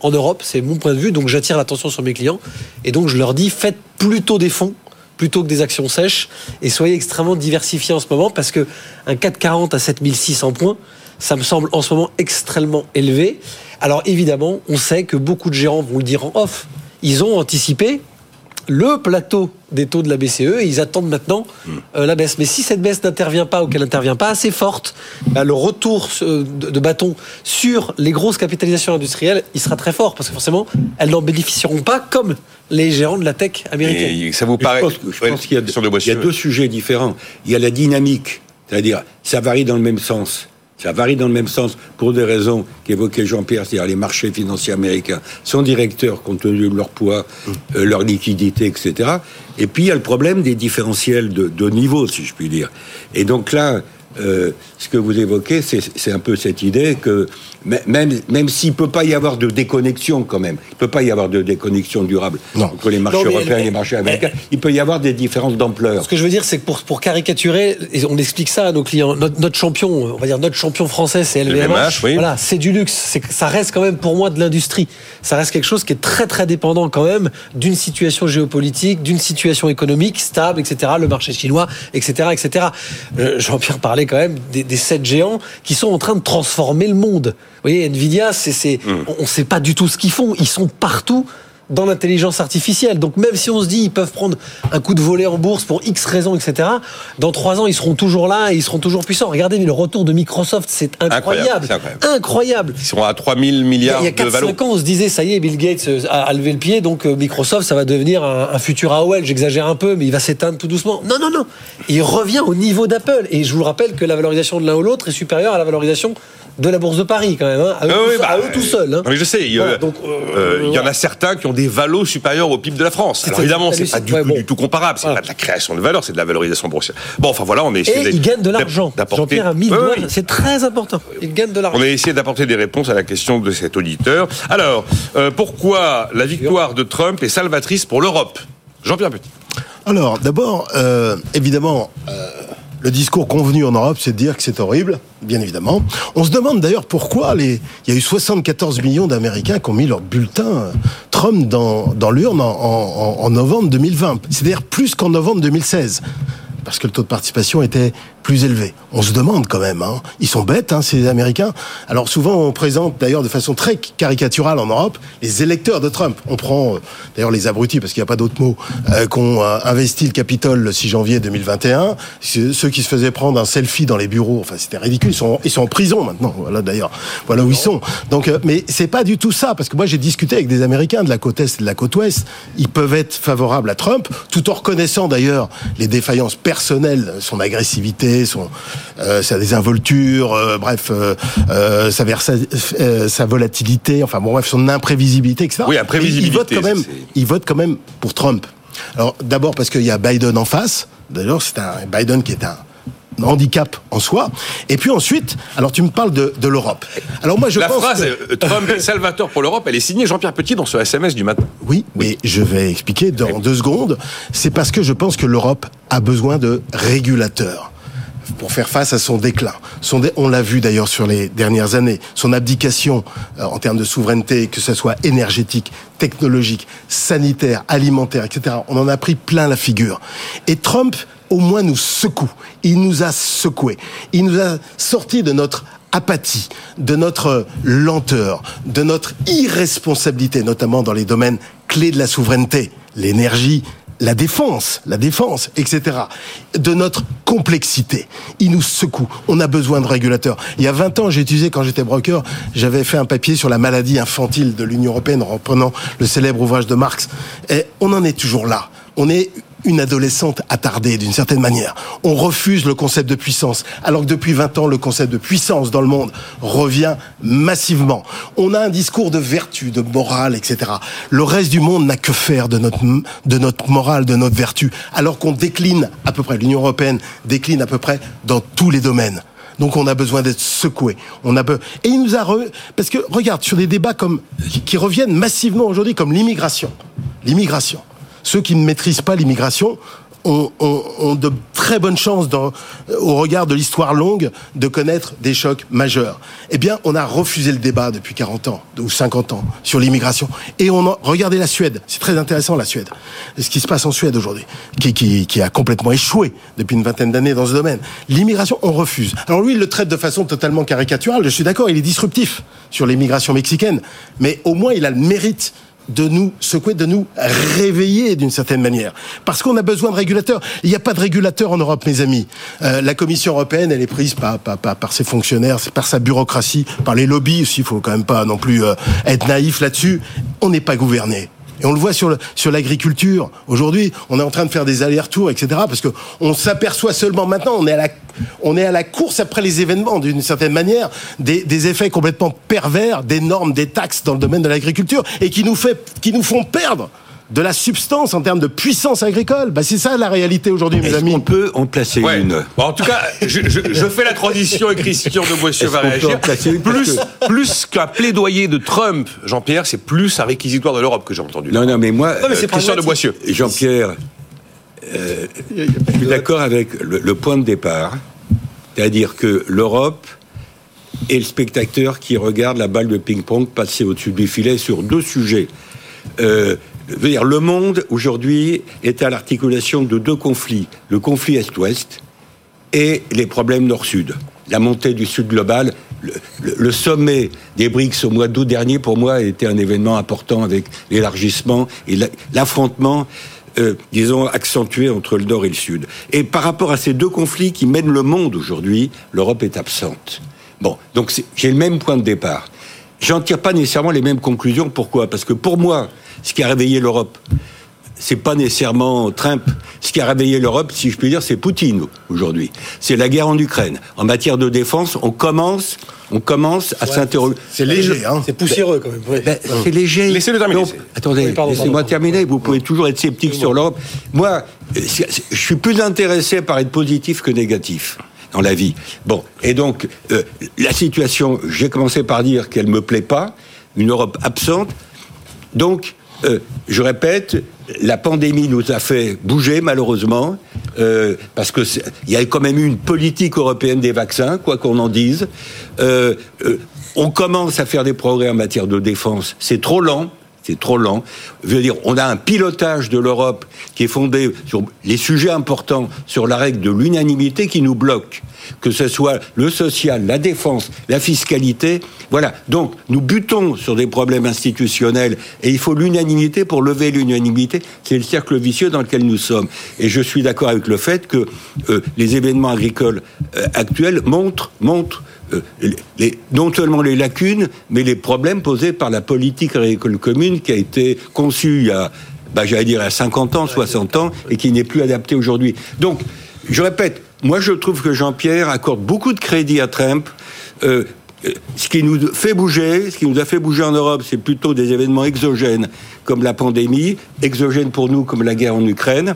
en Europe. C'est mon point de vue. Donc j'attire l'attention sur mes clients et donc je leur dis faites plutôt des fonds plutôt que des actions sèches et soyez extrêmement diversifiés en ce moment parce que un 440 à 7600 points, ça me semble en ce moment extrêmement élevé. Alors évidemment, on sait que beaucoup de gérants vont le dire en off. Ils ont anticipé le plateau des taux de la BCE et ils attendent maintenant hmm. euh, la baisse. Mais si cette baisse n'intervient pas ou qu'elle n'intervient pas assez forte, bah, le retour euh, de, bâton sur les grosses capitalisations industrielles, il sera très fort parce que forcément, elles n'en bénéficieront pas comme les gérants de la tech américaine.
ça vous paraît Je pense, qu'il y a deux sujets différents. Il y a la dynamique, c'est-à-dire ça varie dans le même sens. Ça varie dans le même sens pour des raisons qu'évoquait Jean-Pierre, c'est-à-dire les marchés financiers américains sont directeurs compte tenu de leur poids, euh, leur liquidité, etc. Et puis il y a le problème des différentiels de, de niveau, si je puis dire. Et donc là, euh, ce que vous évoquez, c'est un peu cette idée que même, même s'il ne peut pas y avoir de déconnexion quand même, il ne peut pas y avoir de déconnexion durable entre les marchés européens et les marchés américains, il peut y avoir des différences d'ampleur.
Ce que je veux dire, c'est que pour, pour caricaturer, et on explique ça à nos clients, notre, champion, on va dire notre champion français, c'est LVMH. Voilà, c'est du luxe. Ça reste quand même pour moi de l'industrie. Ça reste quelque chose qui est très très dépendant quand même d'une situation géopolitique, d'une situation économique stable, etc. Le marché chinois, etc., etc. Euh, Jean-Pierre parlait quand même des, des sept géants qui sont en train de transformer le monde. Vous voyez, Nvidia, c'est, hmm. on ne sait pas du tout ce qu'ils font. Ils sont partout dans l'intelligence artificielle. Donc même si on se dit ils peuvent prendre un coup de volet en bourse pour X raisons, etc., dans trois ans, ils seront toujours là et ils seront toujours puissants. Regardez, le retour de Microsoft, c'est incroyable. Incroyable,
Ils seront à 3000 milliards
il y a, il y a 4, 5 ans, on se disait, ça y est, Bill Gates a, levé le pied, donc euh, Microsoft, ça va devenir un, futur AOL. J'exagère un peu, mais il va s'éteindre tout doucement. Non, non, non. Il revient au niveau d'Apple. Et je vous rappelle que la valorisation de l'un ou l'autre est supérieure à la valorisation de la Bourse de Paris quand même, hein, à, eux, ah tout, bah, seuls. Hein.
Mais je sais, il, euh, euh, y en a certains qui ont des valos supérieurs au PIB de la France. Alors évidemment, c'est pas du, du, tout comparable, c'est pas de la création de valeur, c'est de la valorisation boursière. Bon, enfin voilà, on est
essayé. Et ils gagnent de l'argent. Jean-Pierre a mis c'est très important. Ils gagnent de l'argent.
On a essayé d'apporter des réponses à la question de cet auditeur. Alors, euh, pourquoi la victoire de Trump est salvatrice pour l'Europe? Jean-Pierre Petit.
Alors, d'abord, évidemment. Le discours convenu en Europe, c'est de dire que c'est horrible, bien évidemment. On se demande d'ailleurs pourquoi il y a eu 74 millions d'Américains qui ont mis leur bulletin euh, Trump dans, l'urne en, en, en novembre 2020. C'est-à-dire plus qu'en novembre 2016 parce que le taux de participation était plus élevé. On se demande quand même, hein. ils sont bêtes, hein, ces Américains. Alors souvent, on présente d'ailleurs de façon très caricaturale en Europe les électeurs de Trump. On prend euh, d'ailleurs les abrutis, parce qu'il n'y a pas d'autre mot, euh, qu'on euh, investi le Capitole le 6 janvier 2021. Ceux qui se faisaient prendre un selfie dans les bureaux, enfin c'était ridicule. Ils sont, ils sont en prison maintenant. Voilà d'ailleurs, voilà où ils sont. Donc, euh, mais c'est pas du tout ça, parce que moi j'ai discuté avec des Américains de la côte est et de la côte ouest. Ils peuvent être favorables à Trump, tout en reconnaissant d'ailleurs les défaillances personnelles, son agressivité, son, euh, sa désinvolture, euh, bref, euh, euh sa, euh, sa volatilité, enfin bon bref, son imprévisibilité, etc.
Oui, imprévisibilité.
il vote quand même, il vote quand même pour Trump. Alors d'abord parce qu'il y a Biden en face. D'ailleurs, c'est un Biden qui est un handicap en soi. Et puis ensuite, alors tu me parles de, de l'Europe. Alors moi je
la
pense
phrase que... Trump salvateur pour l'Europe, elle est signée Jean-Pierre Petit dans ce SMS du matin.
Oui, mais je vais expliquer dans deux secondes. C'est parce que je pense que l'Europe a besoin de régulateurs pour faire face à son déclin. Son On l'a vu d'ailleurs sur les dernières années. Son abdication euh, en termes de souveraineté, que ce soit énergétique, technologique, sanitaire, alimentaire, etc. On en a pris plein la figure. Et Trump, au moins, nous secoue. Il nous a secoué. Il nous a sorti de notre apathie, de notre lenteur, de notre irresponsabilité, notamment dans les domaines clés de la souveraineté, l'énergie, la défense, la défense, etc., de notre complexité. Il nous secoue. On a besoin de régulateurs. Il y a 20 ans, j'ai utilisé, quand j'étais broker, j'avais fait un papier sur la maladie infantile de l'Union européenne, en reprenant le célèbre ouvrage de Marx. Et on en est toujours là. On est une adolescente attardée d'une certaine manière. On refuse le concept de puissance, alors que depuis 20 ans, le concept de puissance dans le monde revient massivement. On a un discours de vertu, de morale, etc. Le reste du monde n'a que faire de notre, de notre morale, de notre vertu, alors qu'on décline à peu près, l'Union européenne décline à peu près dans tous les domaines. Donc on a besoin d'être secoué. On a et il nous a parce que regarde sur des débats comme qui reviennent massivement aujourd'hui comme l'immigration. L'immigration. Ceux qui ne maîtrisent pas l'immigration ont, de très bonnes chances, dans, au regard de l'histoire longue, de connaître des chocs majeurs. Eh bien, on a refusé le débat depuis 40 ans ou 50 ans sur l'immigration. Et on a regardé la Suède. C'est très intéressant la Suède. Ce qui se passe en Suède aujourd'hui, qui, qui, a complètement échoué depuis une vingtaine d'années dans ce domaine. L'immigration, on refuse. Alors lui, il le traite de façon totalement caricaturale. Je suis d'accord, il est disruptif sur l'immigration mexicaine, mais au moins il a le mérite de nous secouer, de nous réveiller d'une certaine manière. Parce qu'on a besoin de régulateurs. Il n'y a pas de régulateurs en Europe, mes amis. Euh, la Commission européenne, elle est prise par, ses fonctionnaires, par sa bureaucratie, par les lobbies aussi. Il faut quand même pas non plus euh, être naïf là-dessus. On n'est pas gouverné. Et on le voit sur sur l'agriculture. Aujourd'hui, on est en train de faire des allers-retours, etc. Parce que on s'aperçoit seulement maintenant, on est à la on est à la course après les événements, d'une certaine manière, des, des, effets complètement pervers des normes, des taxes dans le domaine de l'agriculture et qui nous fait, qui nous font perdre de la substance en termes de puissance agricole. Bah, c'est ça la réalité aujourd'hui, mes amis.
On peut en placer une.
en tout cas, je, je, fais la transition et Christian de Boissieu va réagir. Plus, plus qu'un plaidoyer de Trump, Jean-Pierre, c'est plus un réquisitoire de l'Europe que j'ai entendu.
Non, non, mais moi,
non, mais Christian de Boissieu.
Jean-Pierre, euh, je suis d'accord avec le, le point de départ, c'est-à-dire que l'Europe est le spectateur qui regarde la balle de ping-pong passer au-dessus du filet sur deux sujets. Euh, dire, le monde aujourd'hui est à l'articulation de deux conflits le conflit Est-Ouest et les problèmes Nord-Sud. La montée du Sud global, le, sommet des BRICS au mois d'août dernier, pour moi, a été un événement important avec l'élargissement et l'affrontement, euh, disons, accentué entre le Nord et le Sud. Et par rapport à ces deux conflits qui mènent le monde aujourd'hui, l'Europe est absente. Bon, donc j'ai le même point de départ. J'en tire pas nécessairement les mêmes conclusions. Pourquoi? Parce que pour moi, ce qui a réveillé l'Europe, c'est pas nécessairement Trump. Ce qui a réveillé l'Europe, si je puis dire, c'est Poutine aujourd'hui. C'est la guerre en Ukraine. En matière de défense, on commence, on commence à s'interroger.
C'est léger, hein.
C'est poussiéreux quand même.
Ben, c'est léger.
Laissez-le terminer.
attendez, laissez-moi terminer. Vous pouvez toujours être sceptique sur l'Europe. Moi, je suis plus intéressé par être positif que négatif dans la vie. Bon, et donc euh, la situation, j'ai commencé par dire qu'elle me plaît pas, une Europe absente. Donc euh, je répète, la pandémie nous a fait bouger malheureusement, euh, parce que il y a quand même eu une politique européenne des vaccins, quoi qu'on en dise. On commence à faire des progrès en matière de défense. C'est trop lent. C'est trop lent. Je veux dire, on a un pilotage de l'Europe qui est fondé sur les sujets importants, sur la règle de l'unanimité qui nous bloque. Que ce soit le social, la défense, la fiscalité. Voilà. Donc, nous butons sur des problèmes institutionnels et il faut l'unanimité pour lever l'unanimité. C'est le cercle vicieux dans lequel nous sommes. Et je suis d'accord avec le fait que euh, les événements agricoles euh, actuels montrent, montrent euh, non seulement les lacunes, mais les problèmes posés par la politique agricole commune qui a été conçue il y a, bah, j'allais dire, à 50 ans, 60 ans, et qui n'est plus adaptée aujourd'hui. Donc, je répète, moi je trouve que Jean-Pierre accorde beaucoup de crédit à Trump. Euh, ce qui nous fait bouger, ce qui nous a fait bouger en Europe, c'est plutôt des événements exogènes comme la pandémie, exogènes pour nous comme la guerre en Ukraine,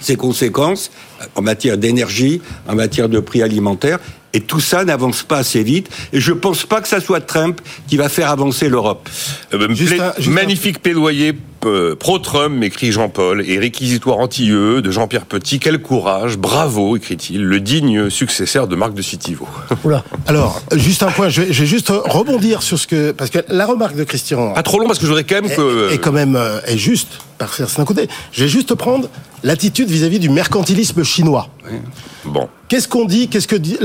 ses conséquences en matière d'énergie, en matière de prix alimentaires, et tout ça n'avance pas assez vite. Et je ne pense pas que ça soit Trump qui va faire avancer l'Europe.
Euh, magnifique plaidoyer euh, pro-Trump, m'écrit Jean-Paul, et réquisitoire anti-eux de Jean-Pierre Petit. Quel courage, bravo, écrit-il, le digne successeur de Marc de Citivo.
Alors, juste un point, je vais, juste rebondir sur ce que... Parce que la remarque de Christian...
Pas trop long, parce que je voudrais quand même que...
Est, quand même euh, est juste, par certains côté. Je vais juste prendre l'attitude vis-à-vis du mercantilisme chinois.
Bon.
Qu'est-ce qu'on dit Qu'est-ce que dit,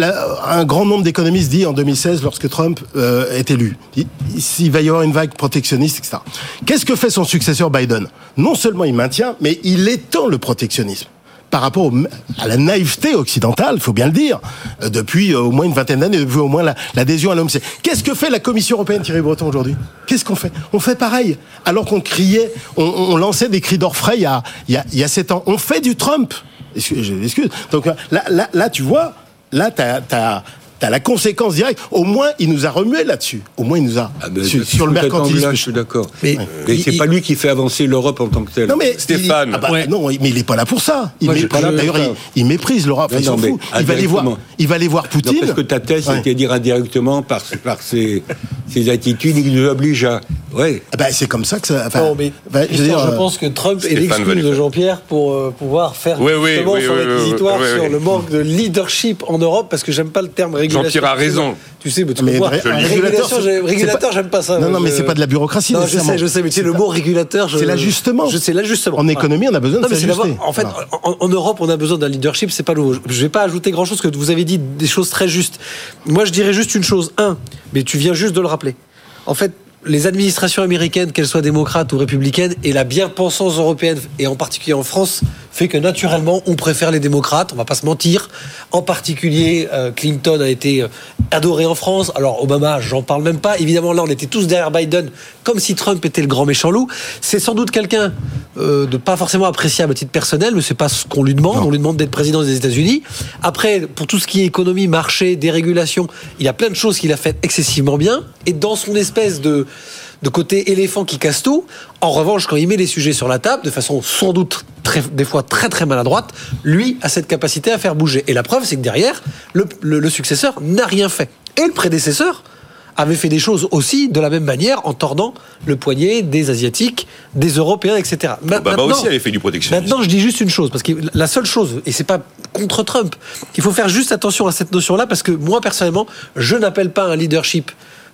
un grand nombre d'économistes dit en 2016 lorsque Trump euh, est élu Il va y avoir une vague protectionniste, etc. Qu'est-ce que fait son successeur Biden? Non seulement il maintient, mais il étend le protectionnisme. Par rapport à la naïveté occidentale, il faut bien le dire, euh, depuis euh, au moins une vingtaine d'années, depuis au moins l'adhésion à l'homme. Qu'est-ce que fait la Commission européenne, Thierry Breton, aujourd'hui? Qu'est-ce qu'on fait? On fait pareil. Alors qu'on criait, on, lançait des cris d'orfraie il y a, il sept ans. On fait du Trump. Excuse. Donc là, là, là, tu vois, là, tu as, T'as la conséquence directe. Au moins, il nous a remué là-dessus. Au moins, il nous a
ah, sur, le mercantilisme. je suis d'accord. Mais, c'est pas lui qui fait avancer l'Europe en tant que tel.
Non mais
Stéphane.
Ah bah, Non, mais il est pas là pour ça. Il D'ailleurs, il, méprise l'Europe. il s'en fout. Il va aller voir. Il va aller voir Poutine.
parce que ta thèse, c'était dire indirectement par par ses, ses attitudes, il nous oblige à. Ouais.
Ah bah, c'est comme ça que ça.
Enfin, mais, bah, je, dire, je, pense que Trump est l'excuse de Jean-Pierre pour euh, pouvoir faire
oui, oui,
justement son réquisitoire sur le manque de leadership en Europe, parce que j'aime pas le terme régulation.
Jean-Pierre a raison.
Tu sais, mais tu mais vois, régulateur, j'aime pas ça.
Non, non, mais c'est pas de la bureaucratie.
Non, je sais, je sais, mais tu sais, le mot régulateur.
C'est l'ajustement.
C'est l'ajustement.
En économie, on a besoin de s'ajuster.
En fait, en Europe, on a besoin d'un leadership, c'est pas nouveau. Je vais pas ajouter grand chose, que vous avez dit des choses très justes. Moi, je dirais juste une chose. Un, mais tu viens juste de le rappeler. En fait, les administrations américaines, qu'elles soient démocrates ou républicaines, et la bien-pensance européenne, et en particulier en France, fait que naturellement, on préfère les démocrates, on va pas se mentir. En particulier, euh, Clinton a été euh, adoré en France. Alors, Obama, j'en parle même pas. Évidemment, là, on était tous derrière Biden, comme si Trump était le grand méchant loup. C'est sans doute quelqu'un euh, de pas forcément appréciable à titre personnel, mais c'est pas ce qu'on lui demande. On lui demande d'être président des États-Unis. Après, pour tout ce qui est économie, marché, dérégulation, il y a plein de choses qu'il a fait excessivement bien. Et dans son espèce de de côté éléphant qui casse tout. En revanche, quand il met les sujets sur la table, de façon sans doute très, des fois très très maladroite, lui a cette capacité à faire bouger. Et la preuve, c'est que derrière, le, successeur n'a rien fait. Et le prédécesseur avait fait des choses aussi de la même manière en tordant le poignet des Asiatiques, des Européens, etc.
Obama aussi avait fait du protectionnisme.
Maintenant, je dis juste une chose, parce que la seule chose, et c'est pas contre Trump, il faut faire juste attention à cette notion-là, parce que moi, personnellement, je n'appelle pas un leadership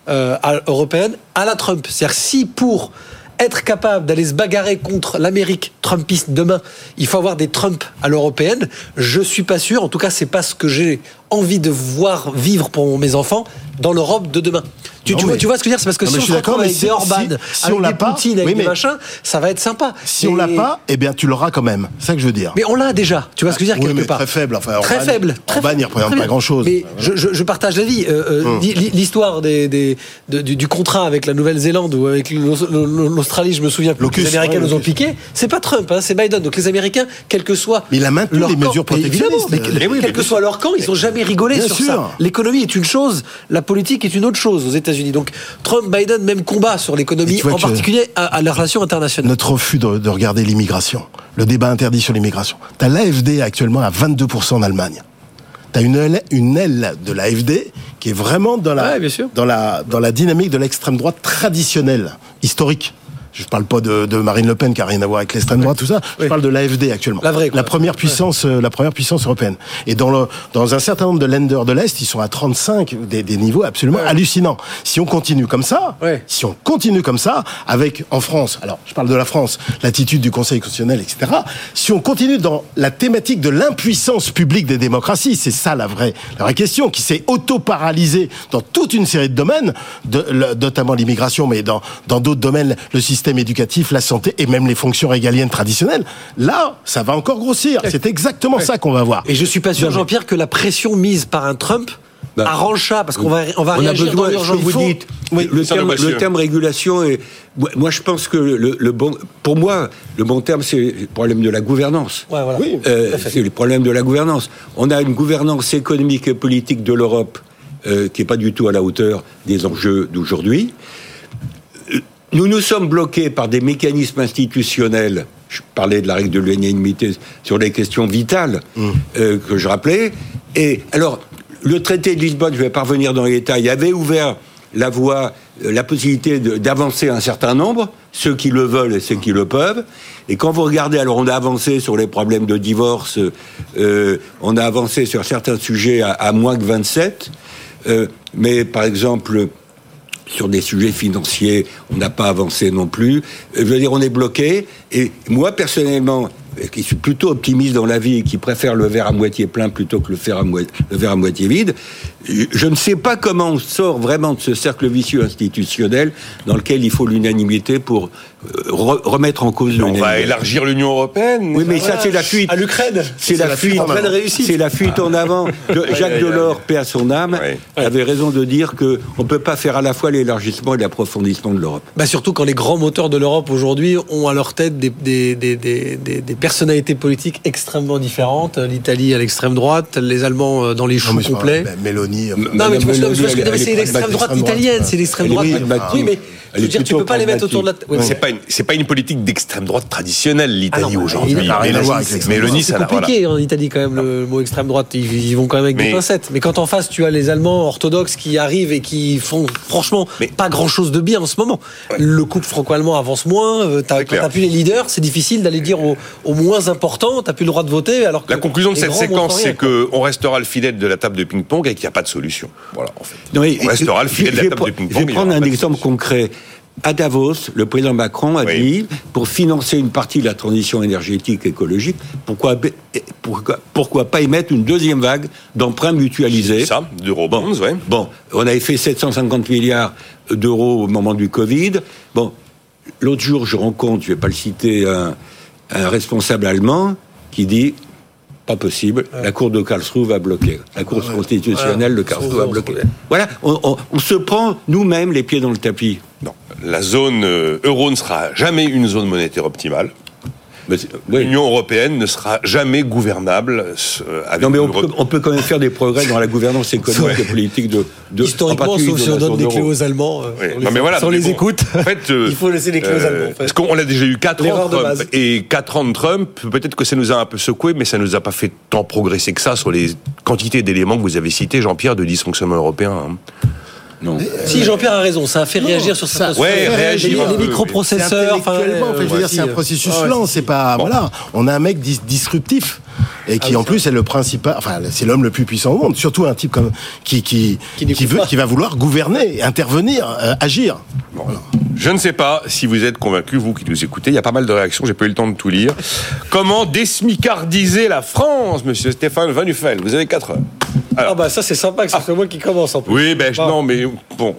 euh, européenne à la Trump. C'est-à-dire si pour être capable d'aller se bagarrer contre l'Amérique trumpiste demain, il faut avoir des Trump à l'européenne. Je suis pas sûr. En tout cas, c'est pas ce que j'ai envie de voir vivre pour mes enfants dans l'Europe de demain. Tu, vois, tu, vois, ce que je veux dire? C'est parce que si on se avec des Orban, si, avec on des pas, Poutine, avec des machins, ça va être sympa.
Si on l'a pas, eh bien tu l'auras quand même. C'est ça que je veux dire.
Mais on l'a déjà. Tu vois ce que je veux dire quelque
mais
part
Très faible. Enfin,
très
Orban,
faible.
Orban, il représente pas grand-chose.
Mais je, je, partage l'avis. Euh, euh hum. L'histoire des, des, du, du, contrat avec la Nouvelle-Zélande ou avec l'Australie, je me souviens que les Américains nous ont piqué. C'est pas Trump, hein, c'est Biden. Donc les Américains, quel que soit.
Mais il a maintenu les mesures protectionnistes.
Mais quel que soit leur camp, ils ont jamais rigolé sur ça. L'économie est une chose, la politique est une autre chose aux États-Unis. Donc Trump, Biden, même combat sur l'économie, en particulier à, la relation internationale.
Notre refus de, regarder l'immigration, le débat interdit sur l'immigration. T'as l'AFD actuellement à 22% en Allemagne. T'as une aile, une aile de l'AFD qui est vraiment dans la, dans la, dans la dynamique de l'extrême droite traditionnelle, historique. Je ne parle pas de, de, Marine Le Pen qui a rien à voir avec l'extrême droite, tout ça. Je parle de l'AFD actuellement.
La vraie,
La première puissance, euh, la première puissance européenne. Et dans le, dans un certain nombre de lenders de l'Est, ils sont à 35, des, des niveaux absolument hallucinants. Si on continue comme ça, si on continue comme ça, avec, en France, alors, je parle de la France, l'attitude du Conseil constitutionnel, etc. Si on continue dans la thématique de l'impuissance publique des démocraties, c'est ça la vraie, la vraie question, qui s'est auto-paralysée dans toute une série de domaines, de, notamment l'immigration, mais dans, dans d'autres domaines, le système système éducatif, la santé et même les fonctions régaliennes traditionnelles. Là, ça va encore grossir. C'est exactement ça qu'on va voir.
Et je suis pas sûr, Jean-Pierre, que la pression mise par un Trump bah, arrange ça parce qu'on va on va réagir besoin, dans l'urgence.
Vous dites oui, le, terme, le, terme, régulation est moi je pense que le, le, bon pour moi le bon terme c'est le problème de la gouvernance.
Ouais, voilà. oui,
euh, c'est le problème de la gouvernance. On a une gouvernance économique et politique de l'Europe euh, qui est pas du tout à la hauteur des enjeux d'aujourd'hui. Nous nous sommes bloqués par des mécanismes institutionnels. Je parlais de la règle de l'unanimité sur les questions vitales mmh. euh, que je rappelais. Et alors, le traité de Lisbonne, je vais pas revenir dans les détails, avait ouvert la voie, euh, la possibilité d'avancer un certain nombre, ceux qui le veulent et ceux qui le peuvent. Et quand vous regardez, alors on a avancé sur les problèmes de divorce, euh, on a avancé sur certains sujets à, à moins que 27, euh, mais par exemple sur des sujets financiers, on n'a pas avancé non plus. Je veux dire, on est bloqué. Et moi, personnellement, qui suis plutôt optimiste dans la vie et qui préfère le verre à moitié plein plutôt que le, verre à, moitié, le verre à moitié vide, je ne sais pas comment on sort vraiment de ce cercle vicieux institutionnel dans lequel il faut l'unanimité pour euh, remettre en cause
On va élargir l'Union européenne.
Oui, mais ça, c'est la fuite.
À l'Ukraine.
C'est la, fuite. C'est la fuite en avant. Jacques Delors, paix à son âme, avait raison de dire que on peut pas faire à la fois l'élargissement et l'approfondissement de l'Europe.
Bah surtout quand les grands moteurs de l'Europe aujourd'hui ont à leur tête des, des, des, des, personnalités politiques extrêmement différentes. L'Italie à l'extrême droite, les Allemands euh, dans les choux complets. Non, mais c'est l'extrême droite italienne, c'est l'extrême droite. Oui, mais je veux dire, tu peux pas les mettre autour de la.
Ouais. C'est pas une, c'est pas une politique d'extrême droite traditionnelle l'Italie ah aujourd'hui.
Mais c'est compliqué en Italie quand même le mot extrême droite. Ils, vont quand même avec des pincettes. Mais quand en face tu as les Allemands orthodoxes qui arrivent et qui font franchement pas grand chose de bien en ce moment. Le couple franco-allemand avance moins. Euh, t'as, t'as plus les leaders, c'est difficile d'aller dire aux, moins importants, t'as plus le droit de voter. Alors que
la conclusion de cette séquence, c'est qu'on restera le fidèle de la table de ping-pong et qu'il n'y a pas de solution. Voilà, en fait. on restera le fidèle de la table de ping-pong.
Je vais prendre un exemple concret à Davos, le président Macron a dit, pour financer une partie de la transition énergétique écologique, pourquoi, pourquoi, pourquoi pas émettre une deuxième vague d'emprunts mutualisés
Ça, d'euros bon,
bon, on avait fait 750 milliards d'euros au moment du Covid. Bon, l'autre jour, je rencontre, je ne vais pas le citer, un, un responsable allemand qui dit pas possible. La Cour de Karlsruhe va bloquer. La Cour constitutionnelle de Karlsruhe va bloquer. Voilà, on, on se prend nous-mêmes les pieds dans le tapis.
Non la zone euh, euro ne sera jamais une zone monétaire optimale. L'Union européenne ne sera jamais gouvernable
euh, avec non, mais on peut, quand même faire des progrès dans la gouvernance économique et politique de, de
Historiquement, sauf si on donne des clés aux Allemands. Euh, non, mais voilà, sans les écoute. En fait, il faut laisser les clés aux Allemands.
Parce qu'on a déjà eu 4 ans de Trump. Et 4 ans de Trump, peut-être que ça nous a un peu secoué, mais ça ne nous a pas fait tant progresser que ça sur les quantités d'éléments que vous avez cités, Jean-Pierre, de dysfonctionnement européen. Hein.
Non. Si Jean-Pierre a raison, ça a fait réagir sur
ça. Ouais, réagir.
Les, microprocesseurs.
Enfin, en fait, je veux dire, c'est un processus lent. C'est pas voilà. On a un mec disruptif et qui ah en plus est le principal. Enfin, c'est l'homme le plus puissant au monde. Surtout un type comme qui qui qui, veut, qui va vouloir gouverner, intervenir, euh, agir.
Bon. Je ne sais pas si vous êtes convaincu, vous qui nous écoutez. Il y a pas mal de réactions. J'ai pas eu le temps de tout lire. Comment désmicardiser la France, Monsieur Stéphane Van Vous avez 4 heures.
Ah bah ça c'est sympa que ce soit moi qui commence en plus.
Oui, ben non, mais bon.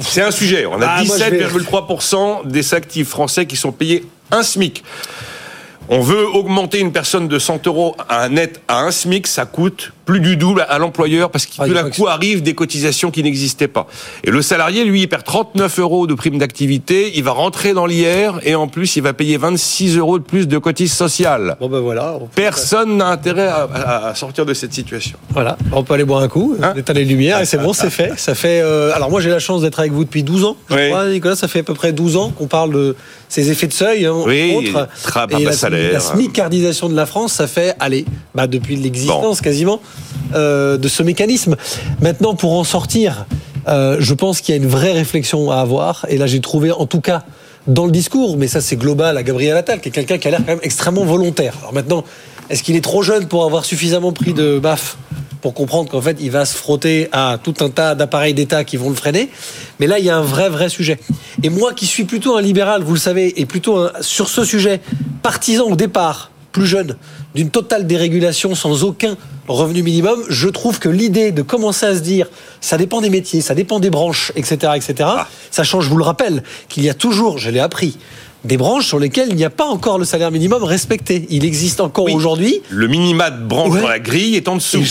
C'est un sujet. On a 17,3% ah, des actifs français qui sont payés un SMIC. On veut augmenter une personne de 100 euros à un net à un SMIC, ça coûte plus du double à l'employeur parce qu'il ah, tout d'un coup arrive des cotisations qui n'existaient pas. Et le salarié, lui, il perd 39 euros de prime d'activité, il va rentrer dans l'IR et en plus, il va payer 26 euros de plus de cotises sociales.
Bon ben voilà.
Personne n'a intérêt à, sortir de cette situation.
Voilà, on peut aller boire un coup, hein éteindre les lumières et c'est bon, c'est fait. Ça fait. Euh, alors moi, j'ai la chance d'être avec vous depuis 12 ans. Je crois, Nicolas, ça fait à peu près 12 ans qu'on parle de ces effets de seuil. Hein,
oui,
et la, salaire. la smicardisation de la France, ça fait, allez, bah, depuis l'existence quasiment. Euh, de ce mécanisme. Maintenant, pour en sortir, euh, je pense qu'il y a une vraie réflexion à avoir. Et là, j'ai trouvé, en tout cas, dans le discours, mais ça c'est global à Gabriel Attal, qui est quelqu'un qui a l'air quand même extrêmement volontaire. Alors maintenant, est-ce qu'il est trop jeune pour avoir suffisamment pris de baffe pour comprendre qu'en fait, il va se frotter à tout un tas d'appareils d'État qui vont le freiner? Mais là, il y a un vrai, vrai sujet. Et moi, qui suis plutôt un libéral, vous le savez, et plutôt sur ce sujet partisan au départ, plus jeune, d'une totale dérégulation sans aucun revenu minimum, je trouve que l'idée de commencer à se dire ça dépend des métiers, ça dépend des branches, etc., etc., ah. sachant, je vous le rappelle, qu'il y a toujours, je l'ai appris, des branches sur lesquelles il n'y a pas encore le salaire minimum respecté. Il existe encore aujourd'hui.
Le minima de branche dans la grille est en dessous.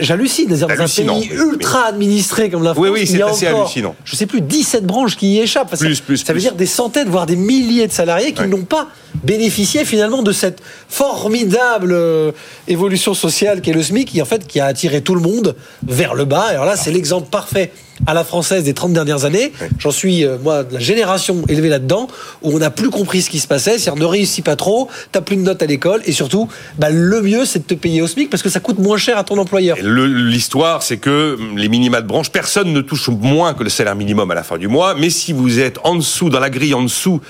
J'hallucine. Dans un pays ultra administré comme la France,
oui, oui, c'est assez hallucinant.
Je sais plus, 17 branches qui y échappent.
Plus, plus,
ça veut dire des centaines, voire des milliers de salariés qui n'ont pas bénéficié finalement de cette formidable euh, évolution sociale qu'est le SMIC, qui en fait qui a attiré tout le monde vers le bas. Alors là, c'est l'exemple parfait à la française des 30 dernières années. J'en suis, euh, moi, de la génération élevée là-dedans, où on n'a plus compris ce qui se passait. C'est-à-dire, ne réussis pas trop, t'as plus de notes à l'école, et surtout, bah, le mieux, c'est de te payer au SMIC parce que ça coûte moins cher à ton employeur.
L'histoire, c'est que hum, les minima de branche, personne ne touche moins que le salaire minimum à la fin du mois, mais si vous êtes en dessous, dans la grille en dessous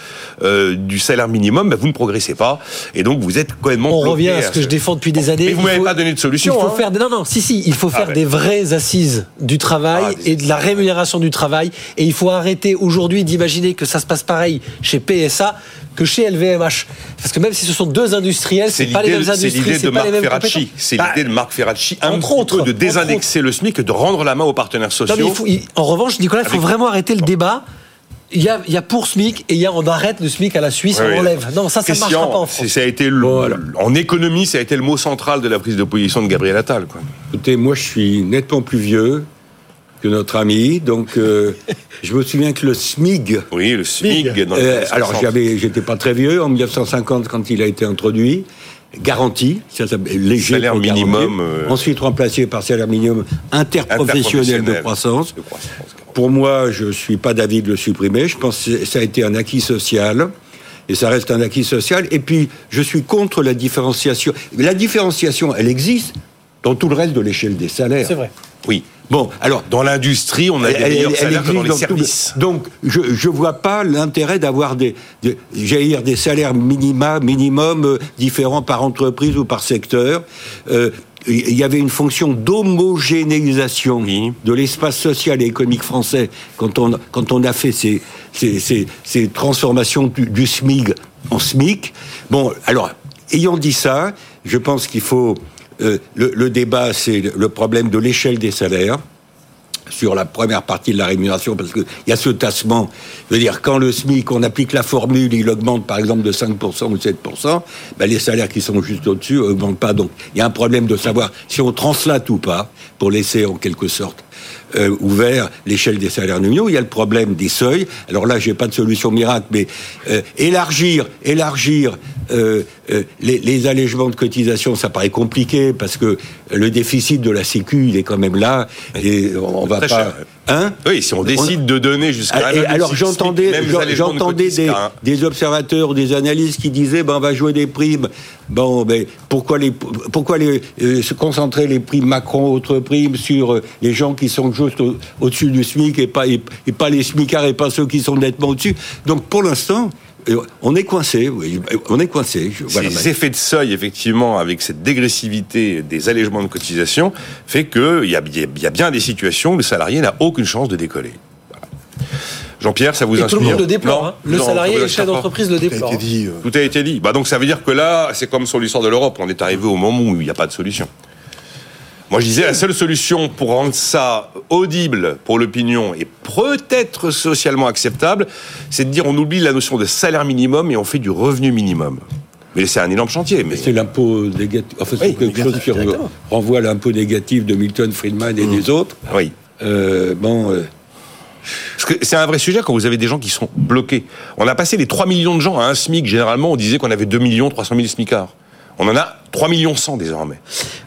euh, du salaire minimum, bah, vous ne progressez pas, et donc vous êtes quand même
On revient à ce que je défends depuis des années.
Mais vous m'avez pas donné de solution.
Il faut
hein.
faire des... non non si si il faut faire
Ah,
des vraies assises du travail
Ah, des-
et de la rémunération du travail et il faut arrêter aujourd'hui d'imaginer que ça se passe pareil chez PSA que chez LVMH parce que même si ce sont deux industriels
C'est
pas les
l'idée
mêmes
c'est
industries
l'idée de
c'est pas les
Marc
mêmes
Ferracci. C'est l'idée de Marc Ferracci, un
entre
petit
autres,
peu de désindexer le SMIC et de rendre la main aux partenaires
non, mais
sociaux.
il faut- il- en revanche, Nicolas, il faut vraiment arrêter le débat. Il y, a, il y a pour SMIC et il y a on arrête le SMIC à la Suisse,
Oui,
on
oui.
enlève. Non, ça, ça ne marchera pas en France.
Ça a été le- en économie, ça a été le mot central de la prise de position de Gabriel Attal. Quoi.
Écoutez, moi, je suis nettement plus vieux que notre ami, donc euh, je me souviens que le SMIG.
Oui, le dans les
euh, alors,
60.
j'avais, j'étais pas très vieux en 1950 quand il a été introduit. Garanti, ça s'appelle léger.
Salaire minimum, euh,
Ensuite remplacé par salaire minimum interprofessionnel de
Interprofessionnel.
croissance.
De croissance.
Pour moi, je suis pas d'avis de le supprimer. Je pense que ça a été un acquis social. Et ça reste un acquis social. Et puis, je suis contre la différenciation. La différenciation, elle existe dans tout le reste de l'échelle des salaires.
C'est vrai.
Oui.
Bon, alors,
Dans l'industrie, on a des
elle-
meilleurs
elle
salaires que dans les
dans tout
services.
Donc, je ne vois pas l'intérêt d'avoir des, des, j'allais dire des salaires minima, minimum euh, différents par entreprise ou par secteur. Euh, il y avait une fonction d'homogénéisation
Oui.
de l'espace social et économique français quand on, quand on a fait ces, ces, ces, ces transformations du, du SMIG en SMIC. Bon, alors, ayant dit ça, je pense qu'il faut... euh, le, débat, c'est le problème de l'échelle des salaires sur la première partie de la rémunération, parce qu'il y a ce tassement. Je veux dire, quand le SMIC, on applique la formule, il augmente par exemple de 5% ou 7%, ben les salaires qui sont juste au-dessus augmentent pas. Donc il y a un problème de savoir si on translate ou pas, pour laisser en quelque sorte euh, ouvert l'échelle des salaires nominaux. Il y a le problème des seuils. Alors là, j'ai pas de solution miracle, mais euh, élargir, élargir euh, les, les allègements de cotisation, ça paraît compliqué parce que le déficit de la Sécu, il est quand même là et on va
Très
pas.
cher.
Hein
Oui, si on décide de donner jusqu'à
ah, alors j'entendais, j'en- j'entendais des,
un-
des observateurs, des analystes qui disaient ben on va jouer des primes. Bon, ben pourquoi les pourquoi les euh, se concentrer les primes Macron autres primes sur euh, les gens qui sont juste au- au-dessus du SMIC et pas et, et pas les SMICards et pas ceux qui sont nettement au-dessus? Donc pour l'instant, on est coincé. Oui, on est coincé. Voilà.
Ces effets de seuil, effectivement, avec cette dégressivité des allègements de cotisation, fait qu'il y a, il y a bien des situations où le salarié n'a aucune chance de décoller. Jean-Pierre, ça vous
Et tout
inspire
le monde le déplore.
Non
hein. Le
Non,
salarié et le chef d'entreprise le
Ça a
déplore.
été dit. euh,
Tout a été dit. Bah donc ça veut dire que là, c'est comme sur l'histoire de l'Europe, on est arrivé au moment où il n'y a pas de solution. Moi, je disais, la seule solution pour rendre ça audible pour l'opinion et peut-être socialement acceptable, c'est de dire on oublie la notion de salaire minimum et on fait du revenu minimum. Mais c'est un énorme chantier. Mais
C'est l'impôt négatif. Enfin, c'est
Oui,
quelque chose qui renvoie à l'impôt négatif de Milton Friedman et
Mmh.
des autres.
oui.
Euh, bon. euh,
c'est un vrai sujet quand vous avez des gens qui sont bloqués. On a passé les 3 millions de gens à un SMIC. Généralement, on disait qu'on avait 2 millions 300 000 SMICards. On en a 3 millions 100 désormais.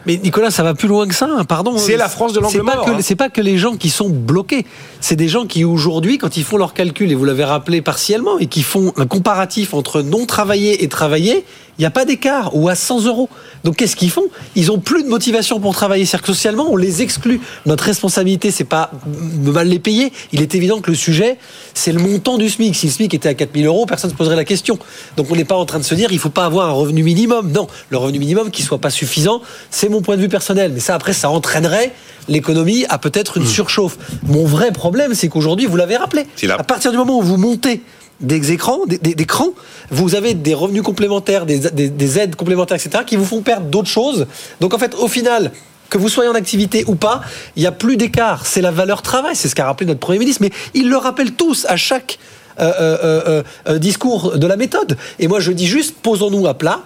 Mais Nicolas, ça va plus loin que ça, hein, pardon.
C'est la France de l'angle
C'est pas
mort,
que-
hein.
C'est pas que les gens qui sont bloqués. C'est des gens qui aujourd'hui, quand ils font leurs calculs, et vous l'avez rappelé partiellement, et qui font un comparatif entre non travaillé et travaillé, il n'y a pas d'écart, ou à 100 euros. Donc qu'est-ce qu'ils font? Ils ont plus de motivation pour travailler. C'est-à-dire que socialement, on les exclut. Notre responsabilité, c'est pas de mal les payer. Il est évident que le sujet, c'est le montant du SMIC. Si le SMIC était à 4000 euros, personne ne se poserait la question. Donc on n'est pas en train de se dire, il faut pas avoir un revenu minimum. Non, le revenu minimum qui soit pas suffisant, c'est mon point de vue personnel. Mais ça, après, ça entraînerait l'économie à peut-être une surchauffe. Mon vrai problème, c'est qu'aujourd'hui, vous l'avez rappelé, à partir du moment où vous montez des écrans, des, des- des crans, vous avez des revenus complémentaires, des, des- des aides complémentaires, etc., qui vous font perdre d'autres choses. Donc en fait, au final, que vous soyez en activité ou pas, il n'y a plus d'écart. C'est la valeur travail, c'est ce qu'a rappelé notre Premier ministre, mais ils le rappellent tous à chaque euh, euh, euh, discours de la méthode. Et moi, je dis juste, posons-nous à plat.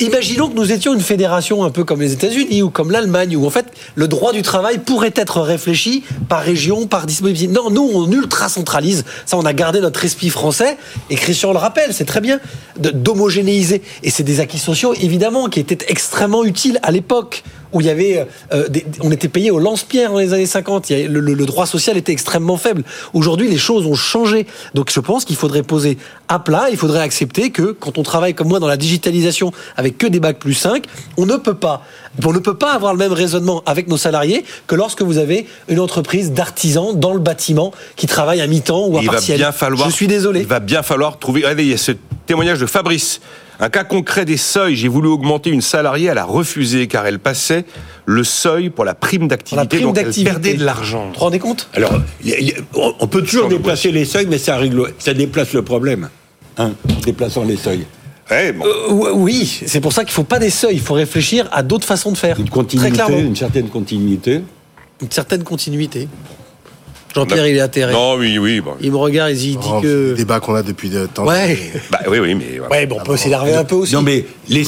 Imaginons que nous étions une fédération un peu comme les États-Unis ou comme l'Allemagne, où en fait le droit du travail pourrait être réfléchi par région, par dispositif. Non, nous on ultra centralise. Ça, on a gardé notre esprit français. Et Christian le rappelle, c'est très bien d'homogénéiser. Et c'est des acquis sociaux évidemment qui étaient extrêmement utiles à l'époque où il y avait, euh, des- on était payé au lance-pierre dans les années 50. Il y a- le, droit social était extrêmement faible. Aujourd'hui, les choses ont changé. Donc, je pense qu'il faudrait poser à plat. Il faudrait accepter que quand on travaille comme moi dans la digitalisation avec que des bacs plus 5, on ne peut pas, on ne peut pas avoir le même raisonnement avec nos salariés que lorsque vous avez une entreprise d'artisans dans le bâtiment qui travaille à mi-temps ou à
il va
partiel.
bien falloir.
Je suis désolé.
Il va bien falloir trouver. Regardez, il y a ce Témoignage de Fabrice. Un cas concret des seuils. J'ai voulu augmenter une salariée, elle a refusé car elle passait le seuil pour la prime d'activité. Donc elle perdait de l'argent.
Vous vous rendez compte?
Alors, on peut toujours déplacer les seuils, mais ça, règle, ça déplace le problème. Hein, déplaçant les seuils.
Euh, oui, c'est pour ça qu'il ne faut pas des seuils. Il faut réfléchir à d'autres façons de faire.
Une continuité, une certaine continuité.
Une certaine continuité. Jean-Pierre, il est atterré.
Non, oui, oui.
Il me regarde, il dit oh, que.
Le débat qu'on a depuis de temps.
Ouais.
bah, oui, oui, mais.
Ouais, bon, on peut s'énerver un peu aussi.
Non, mais les,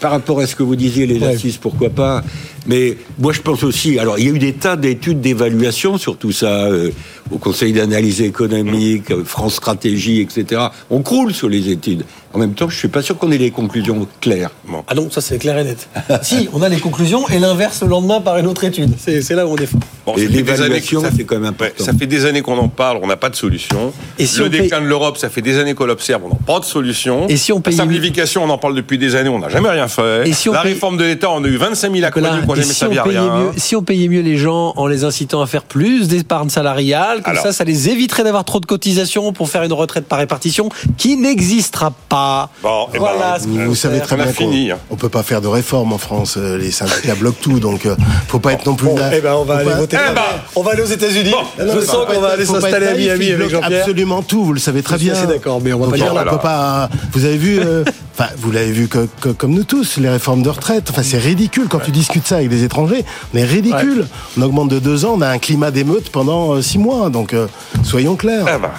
par rapport à ce que vous disiez, les assises, pourquoi pas. Mais moi, je pense aussi. Alors, il y a eu des tas d'études d'évaluation sur tout ça, euh, au Conseil d'analyse économique, euh, France Stratégie, etc. On croule sur les études. En même temps, je suis pas sûr qu'on ait les conclusions claires.
Ah non, ça c'est clair et net. si, on a les conclusions et l'inverse le lendemain par une autre étude. C'est là où on défend.
Bon, et l'évaluation, c'est quand même important.
ça fait des années qu'on en parle, on n'a pas de solution. Et si le déclin de l'Europe, ça fait des années qu'on l'observe, on n'a pas de solution.
Et si on
paye La simplification, on en parle depuis des années, on n'a jamais rien fait. Et si on La réforme de l'État, on a eu 25 000 aquaducs, on n'a jamais servi à rien.
Mieux, si on payait mieux les gens en les incitant à faire plus d'épargne salariale, comme ça, ça les éviterait d'avoir trop de cotisations pour faire une retraite par répartition qui n'existera pas.
Bon, eh ben, voilà,
vous, savez très bien qu'on hein. on peut pas faire de réforme en France. Euh, les syndicats bloquent tout, donc euh, faut pas être non plus.
là. Eh ben, on va aller voter. Eh ben, on va aller aux États-Unis. Je sens qu'on va aller s'installer à Miami avec Jean-Pierre.
Absolument tout, vous le savez très bien.
C'est d'accord, mais on va pas dire.
On peut pas. Vous avez vu. Euh, enfin, vous l'avez vu comme nous tous, les réformes de retraite. Enfin, c'est ridicule quand tu discutes ça avec des étrangers. Mais ridicule. On augmente de deux ans, on a un climat d'émeute pendant six mois. Donc, soyons clairs.
Ah ben,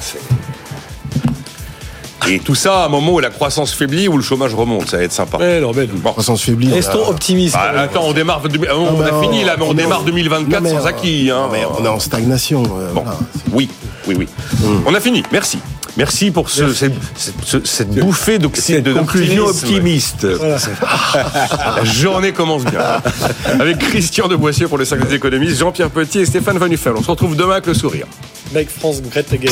et tout ça à un moment où la croissance faiblit, où le chômage remonte, ça va être sympa.
Eh non,
Croissance faiblit.
Restons optimistes.
Bah, attends, on démarre, on, a fini là, mais on, démarre 2024 sans acquis. Hein.
on est en stagnation. Euh,
oui, oui, oui. Hmm. On a fini. Merci. Merci pour ce, cette, bouffée d'oxygène.
De conclusion optimiste.
La journée commence bien. Avec Christian de Boissier pour le cercle des économistes, Jean-Pierre Petit et Stéphane Van On se retrouve demain avec le sourire.
Make France great again.